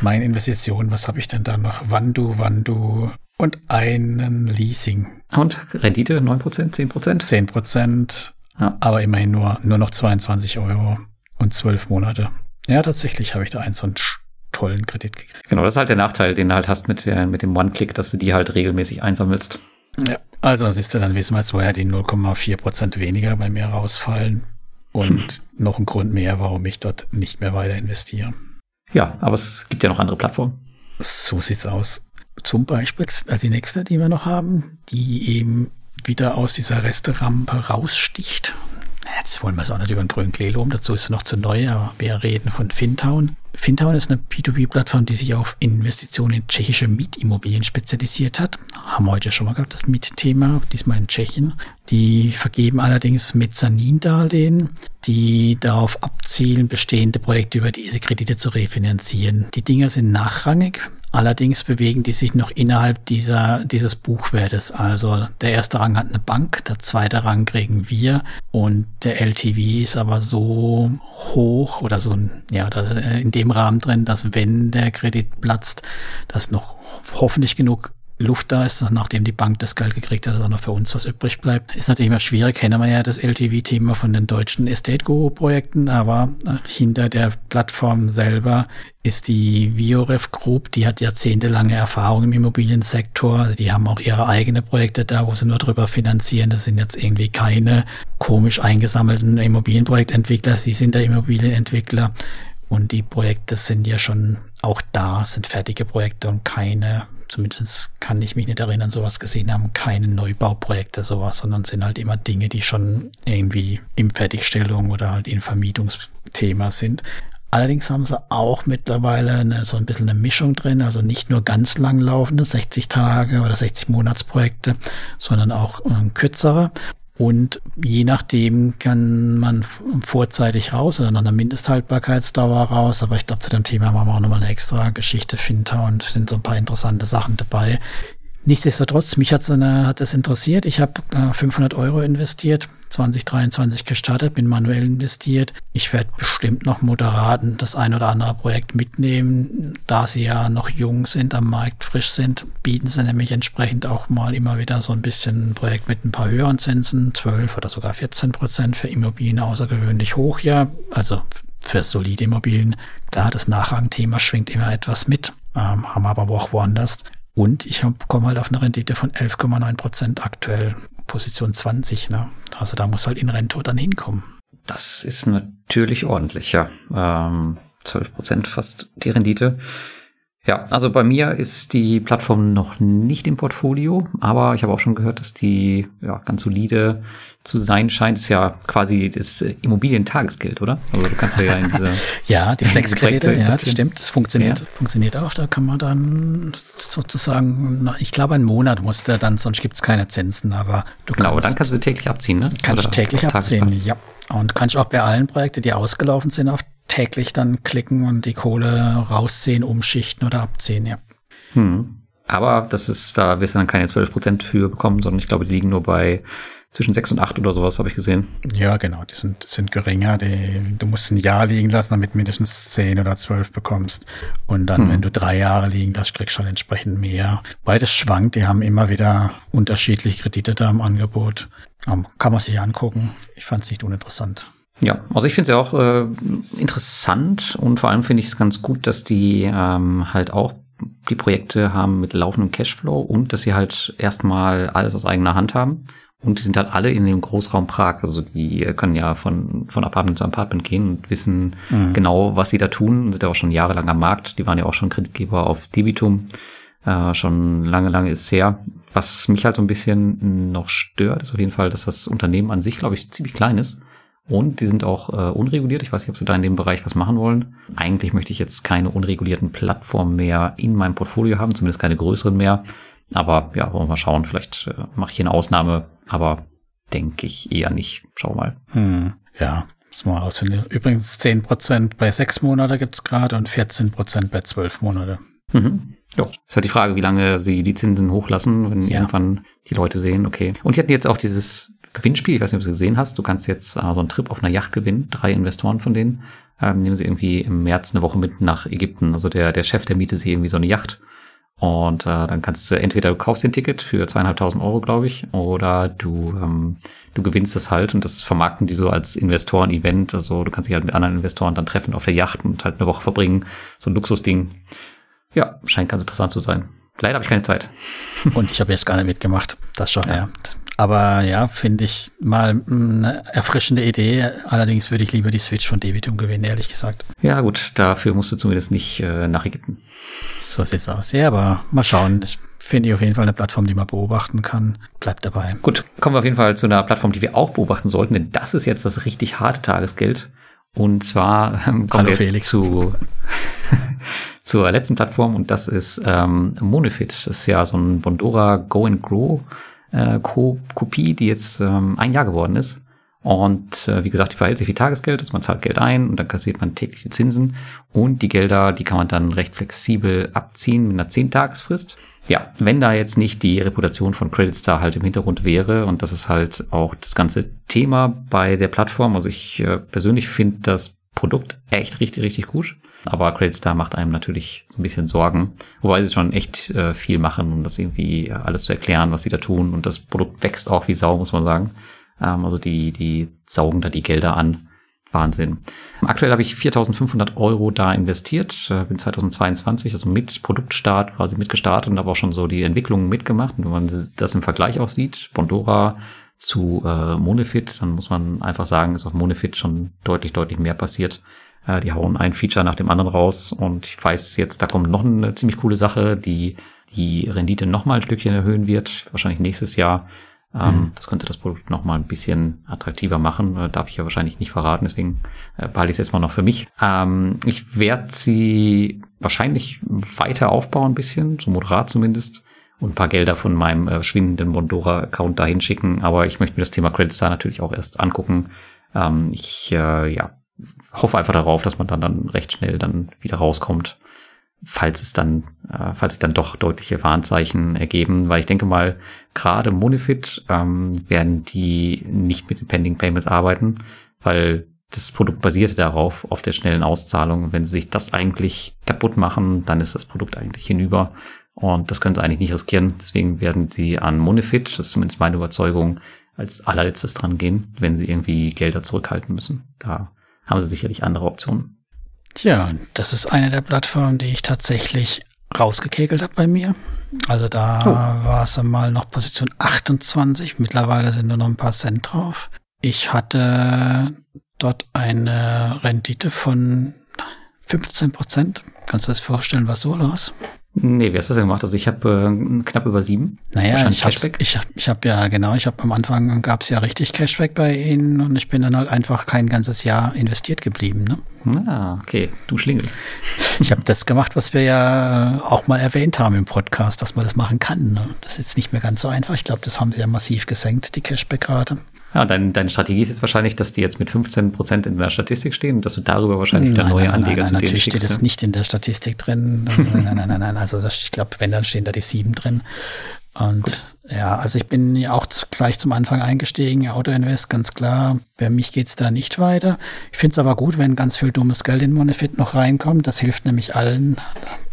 meine Investition, was habe ich denn da noch? Wandu, Wandu, und einen Leasing. Und Rendite 9%, 10%? 10%, ja. aber immerhin nur, nur noch 22 Euro und 12 Monate. Ja, tatsächlich habe ich da einen so einen tollen Kredit gekriegt. Genau, das ist halt der Nachteil, den du halt hast mit, mit dem One-Click, dass du die halt regelmäßig einsammelst. Ja, also siehst du, dann wissen wir jetzt, woher die 0,4% weniger bei mir rausfallen und hm. noch ein Grund mehr, warum ich dort nicht mehr weiter investiere. Ja, aber es gibt ja noch andere Plattformen. So sieht's aus zum Beispiel also die nächste, die wir noch haben, die eben wieder aus dieser Resterampe raussticht. Jetzt wollen wir es auch nicht über den grünen Klee loben, dazu ist es noch zu neu, aber wir reden von Fintown. Fintown ist eine P2P-Plattform, die sich auf Investitionen in tschechische Mietimmobilien spezialisiert hat. Haben wir heute schon mal gehabt, das Mietthema, diesmal in Tschechien. Die vergeben allerdings Mezzanindarlehen, die darauf abzielen, bestehende Projekte über diese Kredite zu refinanzieren. Die Dinger sind nachrangig, Allerdings bewegen die sich noch innerhalb dieser, dieses Buchwertes. Also der erste Rang hat eine Bank, der zweite Rang kriegen wir und der LTV ist aber so hoch oder so ja, in dem Rahmen drin, dass wenn der Kredit platzt, dass noch hoffentlich genug Luft da ist, nachdem die Bank das Geld gekriegt hat, noch für uns was übrig bleibt. Ist natürlich immer schwierig, kennen wir ja das LTV-Thema von den deutschen Estate Guru-Projekten, aber hinter der Plattform selber ist die Vioref Group, die hat jahrzehntelange Erfahrung im Immobiliensektor. Also die haben auch ihre eigenen Projekte da, wo sie nur drüber finanzieren. Das sind jetzt irgendwie keine komisch eingesammelten Immobilienprojektentwickler, sie sind der Immobilienentwickler. Und die Projekte sind ja schon auch da, sind fertige Projekte und keine zumindest kann ich mich nicht erinnern, sowas gesehen haben, keine Neubauprojekte, sowas, sondern sind halt immer Dinge, die schon irgendwie in Fertigstellung oder halt in Vermietungsthema sind. Allerdings haben sie auch mittlerweile eine, so ein bisschen eine Mischung drin, also nicht nur ganz langlaufende 60 Tage oder 60 Monatsprojekte, sondern auch äh, kürzere. Und je nachdem kann man vorzeitig raus oder nach einer Mindesthaltbarkeitsdauer raus. Aber ich glaube, zu dem Thema machen wir auch nochmal eine extra Geschichte Finter und sind so ein paar interessante Sachen dabei. Nichtsdestotrotz, mich hat's eine, hat es interessiert. Ich habe äh, 500 Euro investiert, 2023 gestartet, bin manuell investiert. Ich werde bestimmt noch moderaten das ein oder andere Projekt mitnehmen. Da sie ja noch jung sind, am Markt frisch sind, bieten sie nämlich entsprechend auch mal immer wieder so ein bisschen ein Projekt mit ein paar höheren Zinsen, 12 oder sogar 14 Prozent für Immobilien außergewöhnlich hoch, ja. Also für solide Immobilien. Klar, das Nachrangthema schwingt immer etwas mit, ähm, haben aber auch woanders. Und ich komme halt auf eine Rendite von 11,9 Prozent aktuell, Position 20. Ne? Also da muss halt in Rento dann hinkommen. Das ist natürlich ordentlich, ja. Ähm, 12 Prozent fast die Rendite. Ja, also bei mir ist die Plattform noch nicht im Portfolio, aber ich habe auch schon gehört, dass die ja, ganz solide zu sein scheint. Ist ja quasi das Immobilientagesgeld, oder? Also du kannst ja, in diese Ja, die Flexkredite, ja, das stimmt. Das funktioniert, ja. funktioniert auch. Da kann man dann sozusagen, ich glaube, einen Monat muss der dann, sonst gibt es keine Zinsen, aber du genau, kannst. dann kannst du täglich abziehen, ne? Kannst du täglich abziehen, ja. Und kannst auch bei allen Projekten, die ausgelaufen sind, auf täglich dann klicken und die Kohle rausziehen, umschichten oder abziehen, ja. Hm. Aber das ist, da wirst du dann keine 12% für bekommen, sondern ich glaube, die liegen nur bei zwischen 6 und 8 oder sowas, habe ich gesehen. Ja, genau, die sind, sind geringer. Die, du musst ein Jahr liegen lassen, damit mindestens 10 oder 12 bekommst. Und dann, hm. wenn du drei Jahre liegen lässt, kriegst du halt entsprechend mehr. Beides schwankt, die haben immer wieder unterschiedliche Kredite da im Angebot. Kann man sich angucken. Ich fand es nicht uninteressant. Ja, also ich finde es ja auch äh, interessant und vor allem finde ich es ganz gut, dass die ähm, halt auch die Projekte haben mit laufendem Cashflow und dass sie halt erstmal alles aus eigener Hand haben. Und die sind halt alle in dem Großraum Prag. Also die können ja von, von Apartment zu Apartment gehen und wissen mhm. genau, was sie da tun. Sind ja auch schon jahrelang am Markt. Die waren ja auch schon Kreditgeber auf Debitum. Äh, schon lange, lange ist her. Was mich halt so ein bisschen noch stört, ist auf jeden Fall, dass das Unternehmen an sich, glaube ich, ziemlich klein ist. Und die sind auch äh, unreguliert. Ich weiß nicht, ob sie da in dem Bereich was machen wollen. Eigentlich möchte ich jetzt keine unregulierten Plattformen mehr in meinem Portfolio haben, zumindest keine größeren mehr. Aber ja, wollen wir mal schauen. Vielleicht äh, mache ich hier eine Ausnahme, aber denke ich eher nicht. Schau mal. Hm, ja, muss mal rausfinden. Übrigens 10% bei sechs Monate gibt's gerade und 14% bei zwölf Monate. Mhm. Ja, ist halt die Frage, wie lange sie die Zinsen hochlassen, wenn ja. irgendwann die Leute sehen, okay. Und sie hatten jetzt auch dieses Gewinnspiel, ich weiß nicht, ob du es gesehen hast, du kannst jetzt äh, so einen Trip auf einer Yacht gewinnen, drei Investoren von denen, ähm, nehmen sie irgendwie im März eine Woche mit nach Ägypten. Also der, der Chef, der mietet sich irgendwie so eine Yacht. Und äh, dann kannst du entweder du kaufst den Ticket für zweieinhalbtausend Euro, glaube ich, oder du, ähm, du gewinnst es halt und das vermarkten die so als Investoren-Event. Also du kannst dich halt mit anderen Investoren dann treffen auf der Yacht und halt eine Woche verbringen. So ein Luxusding. Ja, scheint ganz interessant zu sein. Leider habe ich keine Zeit. Und ich habe jetzt gar nicht mitgemacht. Das schon, ja. ja. Aber ja, finde ich mal eine erfrischende Idee. Allerdings würde ich lieber die Switch von Debitum gewinnen, ehrlich gesagt. Ja, gut, dafür musst du zumindest nicht äh, nach Ägypten. So sieht's aus. Ja, aber mal schauen. Das finde ich auf jeden Fall eine Plattform, die man beobachten kann. Bleibt dabei. Gut, kommen wir auf jeden Fall zu einer Plattform, die wir auch beobachten sollten, denn das ist jetzt das richtig harte Tagesgeld. Und zwar ähm, kommen Hallo wir jetzt Felix. zu zur letzten Plattform und das ist ähm, Monofit. Das ist ja so ein Bondora Go and Grow äh, Kopie, die jetzt ähm, ein Jahr geworden ist. Und äh, wie gesagt, die verhält sich wie Tagesgeld, also man zahlt Geld ein und dann kassiert man tägliche Zinsen. Und die Gelder, die kann man dann recht flexibel abziehen mit einer 10-Tagesfrist. Ja, wenn da jetzt nicht die Reputation von Credit Star halt im Hintergrund wäre, und das ist halt auch das ganze Thema bei der Plattform. Also ich äh, persönlich finde das Produkt echt richtig, richtig gut. Aber Credit Star macht einem natürlich so ein bisschen Sorgen, wobei sie schon echt äh, viel machen, um das irgendwie äh, alles zu erklären, was sie da tun. Und das Produkt wächst auch wie Sau, muss man sagen. Ähm, also die, die saugen da die Gelder an. Wahnsinn. Aktuell habe ich 4.500 Euro da investiert, äh, bin 2022, also mit Produktstart quasi mitgestartet und habe auch schon so die Entwicklungen mitgemacht. Und wenn man das im Vergleich auch sieht, Bondora zu äh, Monefit, dann muss man einfach sagen, ist auf Monefit schon deutlich, deutlich mehr passiert. Äh, die hauen ein Feature nach dem anderen raus und ich weiß jetzt, da kommt noch eine ziemlich coole Sache, die die Rendite noch mal ein Stückchen erhöhen wird, wahrscheinlich nächstes Jahr. Ähm, mhm. Das könnte das Produkt noch mal ein bisschen attraktiver machen. Äh, darf ich ja wahrscheinlich nicht verraten, deswegen äh, behalte ich es jetzt mal noch für mich. Ähm, ich werde sie wahrscheinlich weiter aufbauen, ein bisschen, so moderat zumindest, und ein paar Gelder von meinem äh, schwindenden Mondora-Account dahin schicken. Aber ich möchte mir das Thema Credit Star natürlich auch erst angucken. Ähm, ich äh, ja, hoffe einfach darauf, dass man dann, dann recht schnell dann wieder rauskommt, falls es dann, äh, falls sich dann doch deutliche Warnzeichen ergeben, weil ich denke mal, gerade Monifit ähm, werden die nicht mit den Pending Payments arbeiten, weil das Produkt basierte darauf, auf der schnellen Auszahlung. Wenn sie sich das eigentlich kaputt machen, dann ist das Produkt eigentlich hinüber. Und das können sie eigentlich nicht riskieren. Deswegen werden sie an Monifit, das ist zumindest meine Überzeugung, als allerletztes dran gehen, wenn sie irgendwie Gelder zurückhalten müssen. Da haben sie sicherlich andere Optionen. Tja, das ist eine der Plattformen, die ich tatsächlich rausgekegelt habe bei mir. Also da oh. war es einmal noch Position 28, mittlerweile sind nur noch ein paar Cent drauf. Ich hatte dort eine Rendite von 15 Prozent. Kannst du dir das vorstellen, was so los? Nee, wie hast du das denn gemacht? Also ich habe äh, knapp über sieben. Naja, ich habe ich, ich hab ja, genau, ich habe am Anfang gab es ja richtig Cashback bei ihnen und ich bin dann halt einfach kein ganzes Jahr investiert geblieben. Ne? Ah, okay, du Schlingel. Ich habe das gemacht, was wir ja auch mal erwähnt haben im Podcast, dass man das machen kann. Ne? Das ist jetzt nicht mehr ganz so einfach. Ich glaube, das haben sie ja massiv gesenkt, die Cashback-Rate. Ja, dein, deine Strategie ist jetzt wahrscheinlich, dass die jetzt mit 15 Prozent in der Statistik stehen und dass du darüber wahrscheinlich dann neue nein, Anleger nein, zu denen Natürlich steht das ja? nicht in der Statistik drin. Also, nein, nein, nein, nein. Also das, ich glaube, wenn, dann stehen da die sieben drin. Und ja, also ich bin ja auch gleich zum Anfang eingestiegen, Autoinvest, ganz klar. Bei mich geht's da nicht weiter. Ich finde es aber gut, wenn ganz viel dummes Geld in Monefit noch reinkommt. Das hilft nämlich allen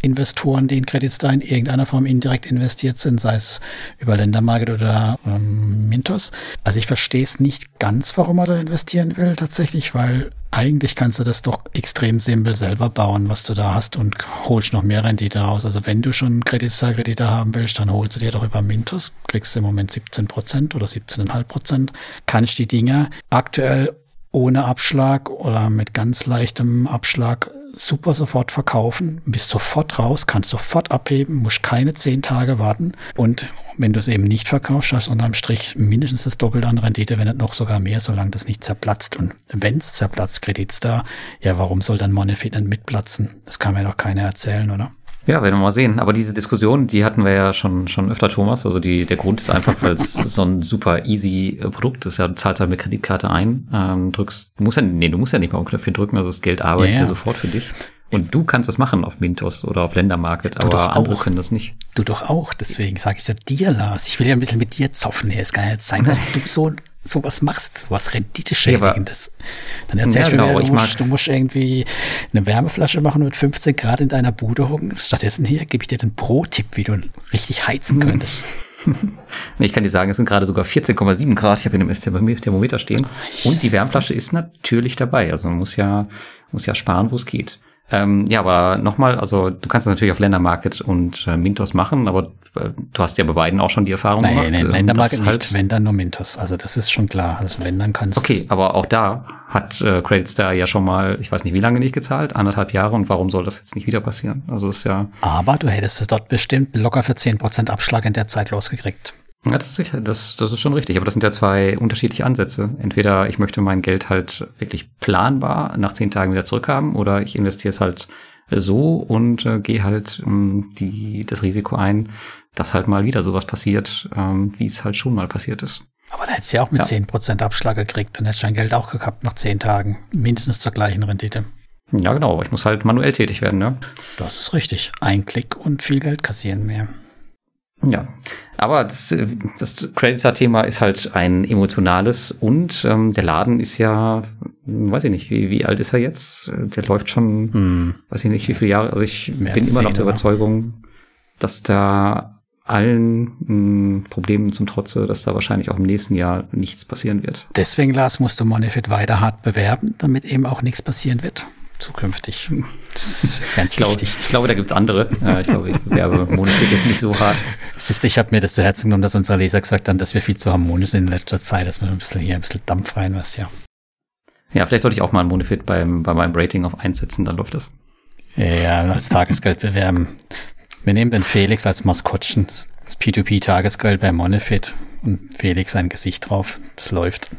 Investoren, die in Credit Star in irgendeiner Form indirekt investiert sind, sei es über Ländermarket oder ähm, Mintos. Also ich verstehe es nicht ganz, warum man da investieren will tatsächlich, weil eigentlich kannst du das doch extrem simpel selber bauen, was du da hast und holst noch mehr Rendite raus. Also wenn du schon Credit Star Kredite haben willst, dann holst du dir doch über Mintos, kriegst du im Moment 17 Prozent oder 17,5 Prozent, kannst die Dinger aktuell ohne Abschlag oder mit ganz leichtem Abschlag super sofort verkaufen, bist sofort raus, kannst sofort abheben, musst keine zehn Tage warten und wenn du es eben nicht verkaufst, hast du unterm Strich mindestens das Doppelte an Rendite, wenn nicht noch sogar mehr, solange das nicht zerplatzt. Und wenn es zerplatzt, Kreditstar, ja, warum soll dann Monefit nicht mitplatzen? Das kann mir doch keiner erzählen, oder? Ja, werden wir mal sehen. Aber diese Diskussion, die hatten wir ja schon, schon öfter, Thomas. Also die, der Grund ist einfach, weil es so ein super easy äh, Produkt ist. Ja, du zahlst halt mit Kreditkarte ein, ähm, drückst, du musst ja, nee, du musst ja nicht mal auf Knöpfchen drücken, also das Geld arbeitet ja, ja. sofort für dich. Und du kannst das machen auf Mintos oder auf Ländermarket, aber doch andere auch. können das nicht. Du doch auch, deswegen sage ich ja dir, Lars. Ich will ja ein bisschen mit dir zoffen. Es kann ja nicht sein, dass du so sowas machst, sowas Renditeschädigendes. Dann erzählst Ja, du genau, mir, ich du musst, du musst irgendwie eine Wärmeflasche machen mit 15 Grad in deiner Bude hocken. Stattdessen hier gebe ich dir den Pro-Tipp, wie du richtig heizen Hm. könntest. Ich kann dir sagen, es sind gerade sogar 14,7 Grad. Ich habe hier im Thermom- Thermometer stehen. Und die Wärmflasche ist natürlich dabei. Also man muss ja, muss ja sparen, wo es geht. Ähm, ja, aber nochmal, also du kannst das natürlich auf Ländermarket und äh, Mintos machen, aber äh, du hast ja bei beiden auch schon die Erfahrung Nein, gemacht. nein, ähm, Ländermarke dass nicht, halt- wenn dann nur Mintos. Also das ist schon klar. Also wenn, dann kannst Okay, aber auch da hat äh, Credit Star ja schon mal, ich weiß nicht wie lange nicht gezahlt, anderthalb Jahre und warum soll das jetzt nicht wieder passieren? Also es ist ja, Aber du hättest es dort bestimmt locker für 10% Abschlag in der Zeit losgekriegt. Ja das ist sicher, das, das ist schon richtig, aber das sind ja zwei unterschiedliche Ansätze. Entweder ich möchte mein Geld halt wirklich planbar nach zehn Tagen wieder zurückhaben oder ich investiere es halt so und äh, gehe halt ähm, die, das Risiko ein, dass halt mal wieder sowas passiert, ähm, wie es halt schon mal passiert ist. Aber da hättest du ja auch mit Ja. 10% Abschlag gekriegt und hättest dein Geld auch gehabt nach 10 Tagen. Mindestens zur gleichen Rendite. Ja, genau, aber ich muss halt manuell tätig werden, ne? Das ist richtig. Ein Klick und viel Geld kassieren mehr. Ja, aber das, äh, das Creditstar-Thema ist halt ein emotionales und ähm, der Laden ist ja, hm, weiß ich nicht, wie, wie alt ist er jetzt? Der läuft schon, weiß ich nicht, wie viele Jahre. Also ich Mehr bin immer noch der? Überzeugung, dass da allen mh, Problemen zum Trotze, dass da wahrscheinlich auch im nächsten Jahr nichts passieren wird. Deswegen, Lars, musst du Monefit weiter hart bewerben, damit eben auch nichts passieren wird. Zukünftig. Das ist ganz Ich glaube, wichtig. ich glaube, da gibt's andere. Äh, ich glaube, ich bewerbe Monat jetzt nicht so hart. Siehst du, ich habe mir das zu Herzen genommen, dass unsere Leser gesagt haben, dass wir viel zu harmonisch sind in letzter Zeit, dass wir ein bisschen hier ein bisschen Dampf rein, was ja. Ja, vielleicht sollte ich auch mal ein Monofit beim, bei meinem Rating auf einsetzen, dann läuft das. Ja, als Tagesgeld bewerben. Wir nehmen den Felix als Maskottchen. Das P2P-Tagesgeld bei Monefit und Felix sein Gesicht drauf. Das läuft.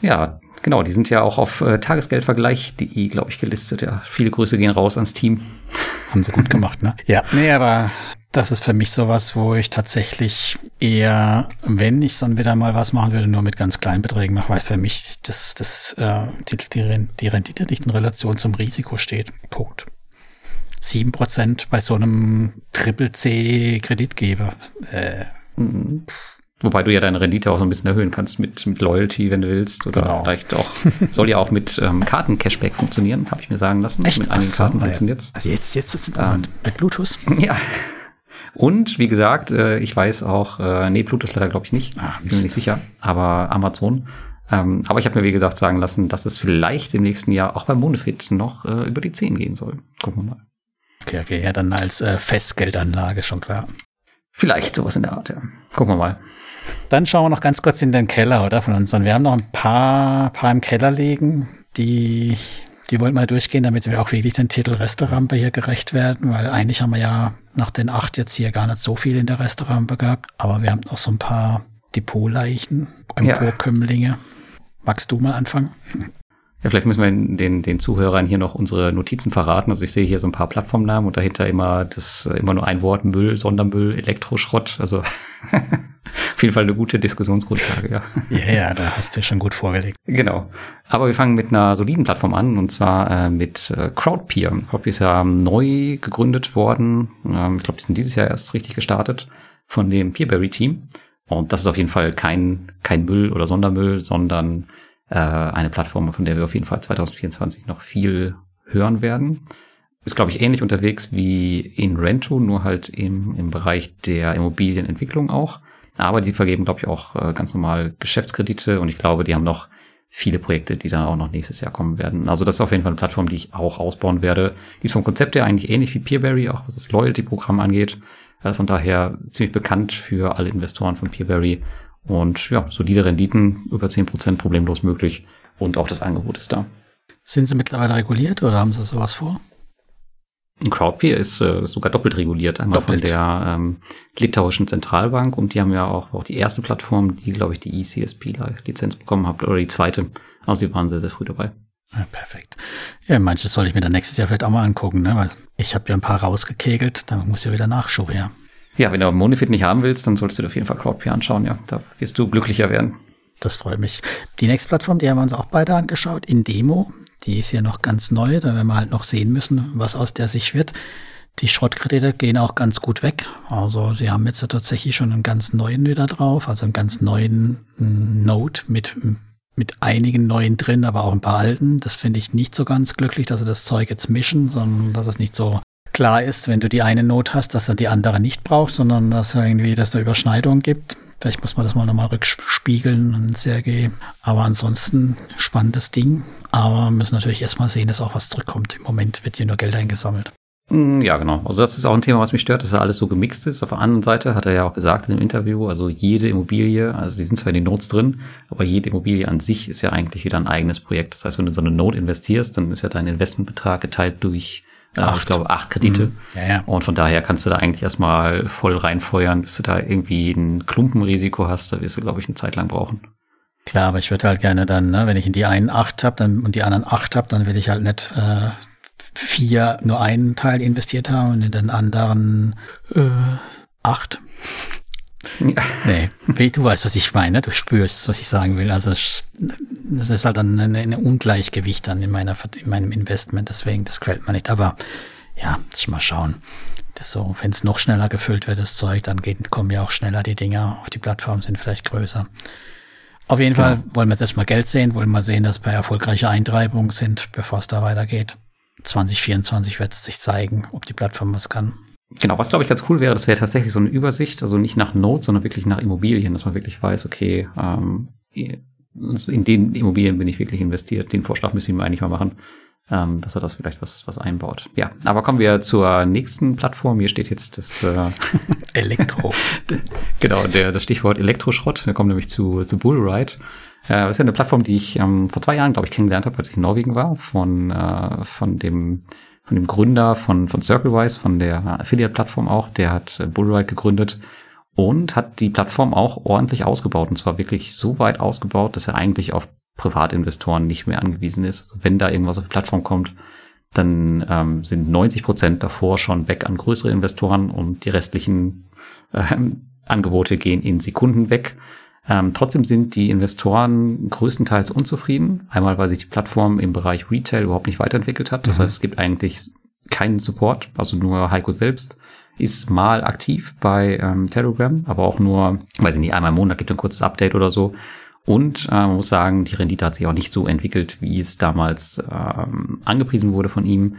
Ja, genau, die sind ja auch auf äh, tagesgeldvergleich.de, glaube ich, gelistet. Ja, viele Grüße gehen raus ans Team. Haben sie gut gemacht, ne? Ja, nee, aber das ist für mich sowas, wo ich tatsächlich eher, wenn ich dann wieder mal was machen würde, nur mit ganz kleinen Beträgen mache, weil für mich das, das, äh, die, die, die Rendite nicht in Relation zum Risiko steht. Punkt. 7% bei so einem Triple-C-Kreditgeber. Äh, Wobei du ja deine Rendite auch so ein bisschen erhöhen kannst mit, mit Loyalty, wenn du willst. Oder Genau. vielleicht auch, soll ja auch mit ähm, Karten-Cashback funktionieren, habe ich mir sagen lassen. Mit Ach einigen Karten funktioniert's. Also jetzt, jetzt ist es interessant. Mit Bluetooth? Ja. Und wie gesagt, äh, ich weiß auch, äh, nee, Bluetooth leider glaube ich nicht. Ah, Bin mir nicht sicher. Aber Amazon. Ähm, aber ich habe mir, wie gesagt, sagen lassen, dass es vielleicht im nächsten Jahr auch beim Monefit noch äh, über die 10 gehen soll. Gucken wir mal. Okay, okay, ja, dann als äh, Festgeldanlage, schon klar. Vielleicht sowas in der Art, ja. Gucken wir mal. Dann schauen wir noch ganz kurz in den Keller, oder? Von uns. Und wir haben noch ein paar, paar im Keller liegen, die, die wollen mal durchgehen, damit wir auch wirklich den Titel Restaurante hier gerecht werden, weil eigentlich haben wir ja nach den acht jetzt hier gar nicht so viel in der Restaurante gehabt. Aber wir haben noch so ein paar Depotleichen, Ja. Emporkömmlinge. Magst du mal anfangen? Ja, vielleicht müssen wir den, den Zuhörern hier noch unsere Notizen verraten. Also ich sehe hier so ein paar Plattformnamen und dahinter immer das immer nur ein Wort Müll, Sondermüll, Elektroschrott. Also auf jeden Fall eine gute Diskussionsgrundlage, ja. Ja, ja, da hast du schon gut vorgelegt. Genau. Aber wir fangen mit einer soliden Plattform an und zwar äh, mit äh, Crowdpeer. Crowdpeer ist ja neu gegründet worden. Ähm, ich glaube, die sind dieses Jahr erst richtig gestartet von dem Peerberry-Team. Und das ist auf jeden Fall kein, kein Müll oder Sondermüll, sondern äh, eine Plattform, von der wir auf jeden Fall 2024 noch viel hören werden. Ist, glaube ich, ähnlich unterwegs wie in Rento, nur halt im, im Bereich der Immobilienentwicklung auch. Aber die vergeben, glaube ich, auch äh, ganz normal Geschäftskredite und ich glaube, die haben noch viele Projekte, die dann auch noch nächstes Jahr kommen werden. Also das ist auf jeden Fall eine Plattform, die ich auch ausbauen werde. Die ist vom Konzept her eigentlich ähnlich wie Peerberry, auch was das Loyalty-Programm angeht. Also von daher ziemlich bekannt für alle Investoren von Peerberry und ja, solide Renditen, über zehn Prozent problemlos möglich und auch das Angebot ist da. Sind sie mittlerweile reguliert oder haben sie sowas vor? Crowdpeer ist äh, sogar doppelt reguliert, einmal doppelt. von der ähm, litauischen Zentralbank und die haben ja auch, auch die erste Plattform, die, glaube ich, die ECSP-Lizenz bekommen hat, oder die zweite. Also die waren sehr, sehr früh dabei. Ja, perfekt. Ja, manches soll ich mir dann nächstes Jahr vielleicht auch mal angucken, ne? Weil ich habe ja ein paar rausgekegelt, da muss ja wieder Nachschub her. Ja, wenn du Monifit nicht haben willst, dann solltest du dir auf jeden Fall Crowdpeer anschauen, ja. Da wirst du glücklicher werden. Das freut mich. Die nächste Plattform, die haben wir uns auch beide angeschaut, in Demo. Die ist ja noch ganz neu, da werden wir halt noch sehen müssen, was aus der sich wird. Die Schrottkredite gehen auch ganz gut weg. Also sie haben jetzt tatsächlich schon einen ganz neuen wieder drauf, also einen ganz neuen mm, Node mit, mit einigen neuen drin, aber auch ein paar alten. Das finde ich nicht so ganz glücklich, dass sie das Zeug jetzt mischen, sondern dass es nicht so klar ist, wenn du die eine Not hast, dass du die andere nicht brauchst, sondern dass irgendwie, dass da Überschneidungen gibt. Vielleicht muss man das mal nochmal rückspiegeln und Sergei. Aber ansonsten spannendes Ding. Aber müssen natürlich erstmal sehen, dass auch was zurückkommt. Im Moment wird hier nur Geld eingesammelt. Mm, ja, genau. Also das ist auch ein Thema, was mich stört, dass da alles so gemixt ist. Auf der anderen Seite hat er ja auch gesagt in dem Interview, also jede Immobilie, also die sind zwar in den Notes drin, aber jede Immobilie an sich ist ja eigentlich wieder ein eigenes Projekt. Das heißt, wenn du in so eine Note investierst, dann ist ja dein Investmentbetrag geteilt durch Acht. Ich glaube, acht Kredite. Mhm. Ja, ja. Und von daher kannst du da eigentlich erstmal voll reinfeuern, bis du da irgendwie ein Klumpenrisiko hast. Da wirst du, glaube ich, eine Zeit lang brauchen. Klar, aber ich würde halt gerne dann, ne, wenn ich in die einen acht habe dann, und die anderen acht habe, dann will ich halt nicht äh, vier nur einen Teil investiert haben und in den anderen äh, acht. Ja. Nee, du weißt, was ich meine, du spürst, was ich sagen will. Also das ist halt ein, ein Ungleichgewicht dann in, meiner, in meinem Investment, deswegen, das quält man nicht. Aber ja, mal schauen. Das so, wenn es noch schneller gefüllt wird, das Zeug, dann geht, kommen ja auch schneller die Dinger auf die Plattform, sind vielleicht größer. Auf jeden genau. Fall wollen wir jetzt erstmal Geld sehen, wollen mal sehen, dass wir erfolgreiche Eintreibungen sind, bevor es da weitergeht. 2024 wird es sich zeigen, ob die Plattform was kann. Genau, was glaube ich ganz cool wäre, das wäre tatsächlich so eine Übersicht, also nicht nach Notes, sondern wirklich nach Immobilien, dass man wirklich weiß, okay, ähm, in den Immobilien bin ich wirklich investiert. Den Vorschlag müssen wir eigentlich mal machen, ähm, dass er das vielleicht was, was einbaut. Ja, aber kommen wir zur nächsten Plattform. Hier steht jetzt das äh, Elektro. genau, der, das Stichwort Elektroschrott. Wir kommen nämlich zu, zu Bullride. Äh, das ist ja eine Plattform, die ich ähm, vor zwei Jahren, glaube ich, kennengelernt habe, als ich in Norwegen war, von, äh, von dem von dem Gründer von, von CircleWise, von der Affiliate-Plattform auch, der hat äh, Bullride gegründet und hat die Plattform auch ordentlich ausgebaut. Und zwar wirklich so weit ausgebaut, dass er eigentlich auf Privatinvestoren nicht mehr angewiesen ist. Also wenn da irgendwas auf die Plattform kommt, dann ähm, sind 90 Prozent davor schon weg an größere Investoren und die restlichen ähm, Angebote gehen in Sekunden weg. Ähm, trotzdem sind die Investoren größtenteils unzufrieden. Einmal, weil sich die Plattform im Bereich Retail überhaupt nicht weiterentwickelt hat. Das mhm. heißt, es gibt eigentlich keinen Support. Also nur Heiko selbst ist mal aktiv bei ähm, Telegram, aber auch nur, weiß ich nicht, einmal im Monat gibt ein kurzes Update oder so. Und äh, man muss sagen, die Rendite hat sich auch nicht so entwickelt, wie es damals ähm, angepriesen wurde von ihm.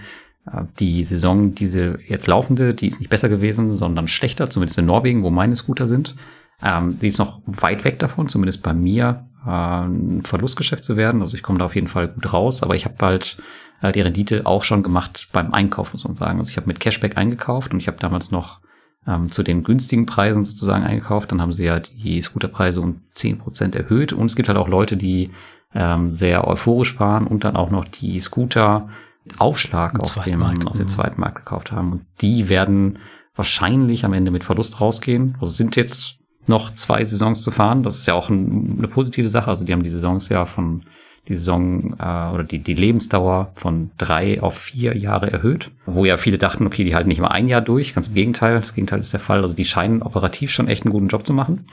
Äh, die Saison, diese jetzt laufende, die ist nicht besser gewesen, sondern schlechter, zumindest in Norwegen, wo meine Scooter sind. Ähm, die ist noch weit weg davon, zumindest bei mir, äh, ein Verlustgeschäft zu werden. Also ich komme da auf jeden Fall gut raus, aber ich habe halt äh, die Rendite auch schon gemacht beim Einkauf, muss man sagen. Also ich habe mit Cashback eingekauft und ich habe damals noch ähm, zu den günstigen Preisen sozusagen eingekauft. Dann haben sie ja die Scooterpreise um zehn Prozent erhöht. Und es gibt halt auch Leute, die ähm, sehr euphorisch waren und dann auch noch die Scooter Aufschlag auf dem, auf dem zweiten Markt gekauft haben. Und die werden wahrscheinlich am Ende mit Verlust rausgehen. Also sind jetzt noch zwei Saisons zu fahren. Das ist ja auch ein, eine positive Sache. Also die haben die Saisons ja von die Saison äh, oder die, die Lebensdauer von drei auf vier Jahre erhöht, wo ja viele dachten, okay, die halten nicht mal ein Jahr durch, ganz im Gegenteil, das Gegenteil ist der Fall, also die scheinen operativ schon echt einen guten Job zu machen,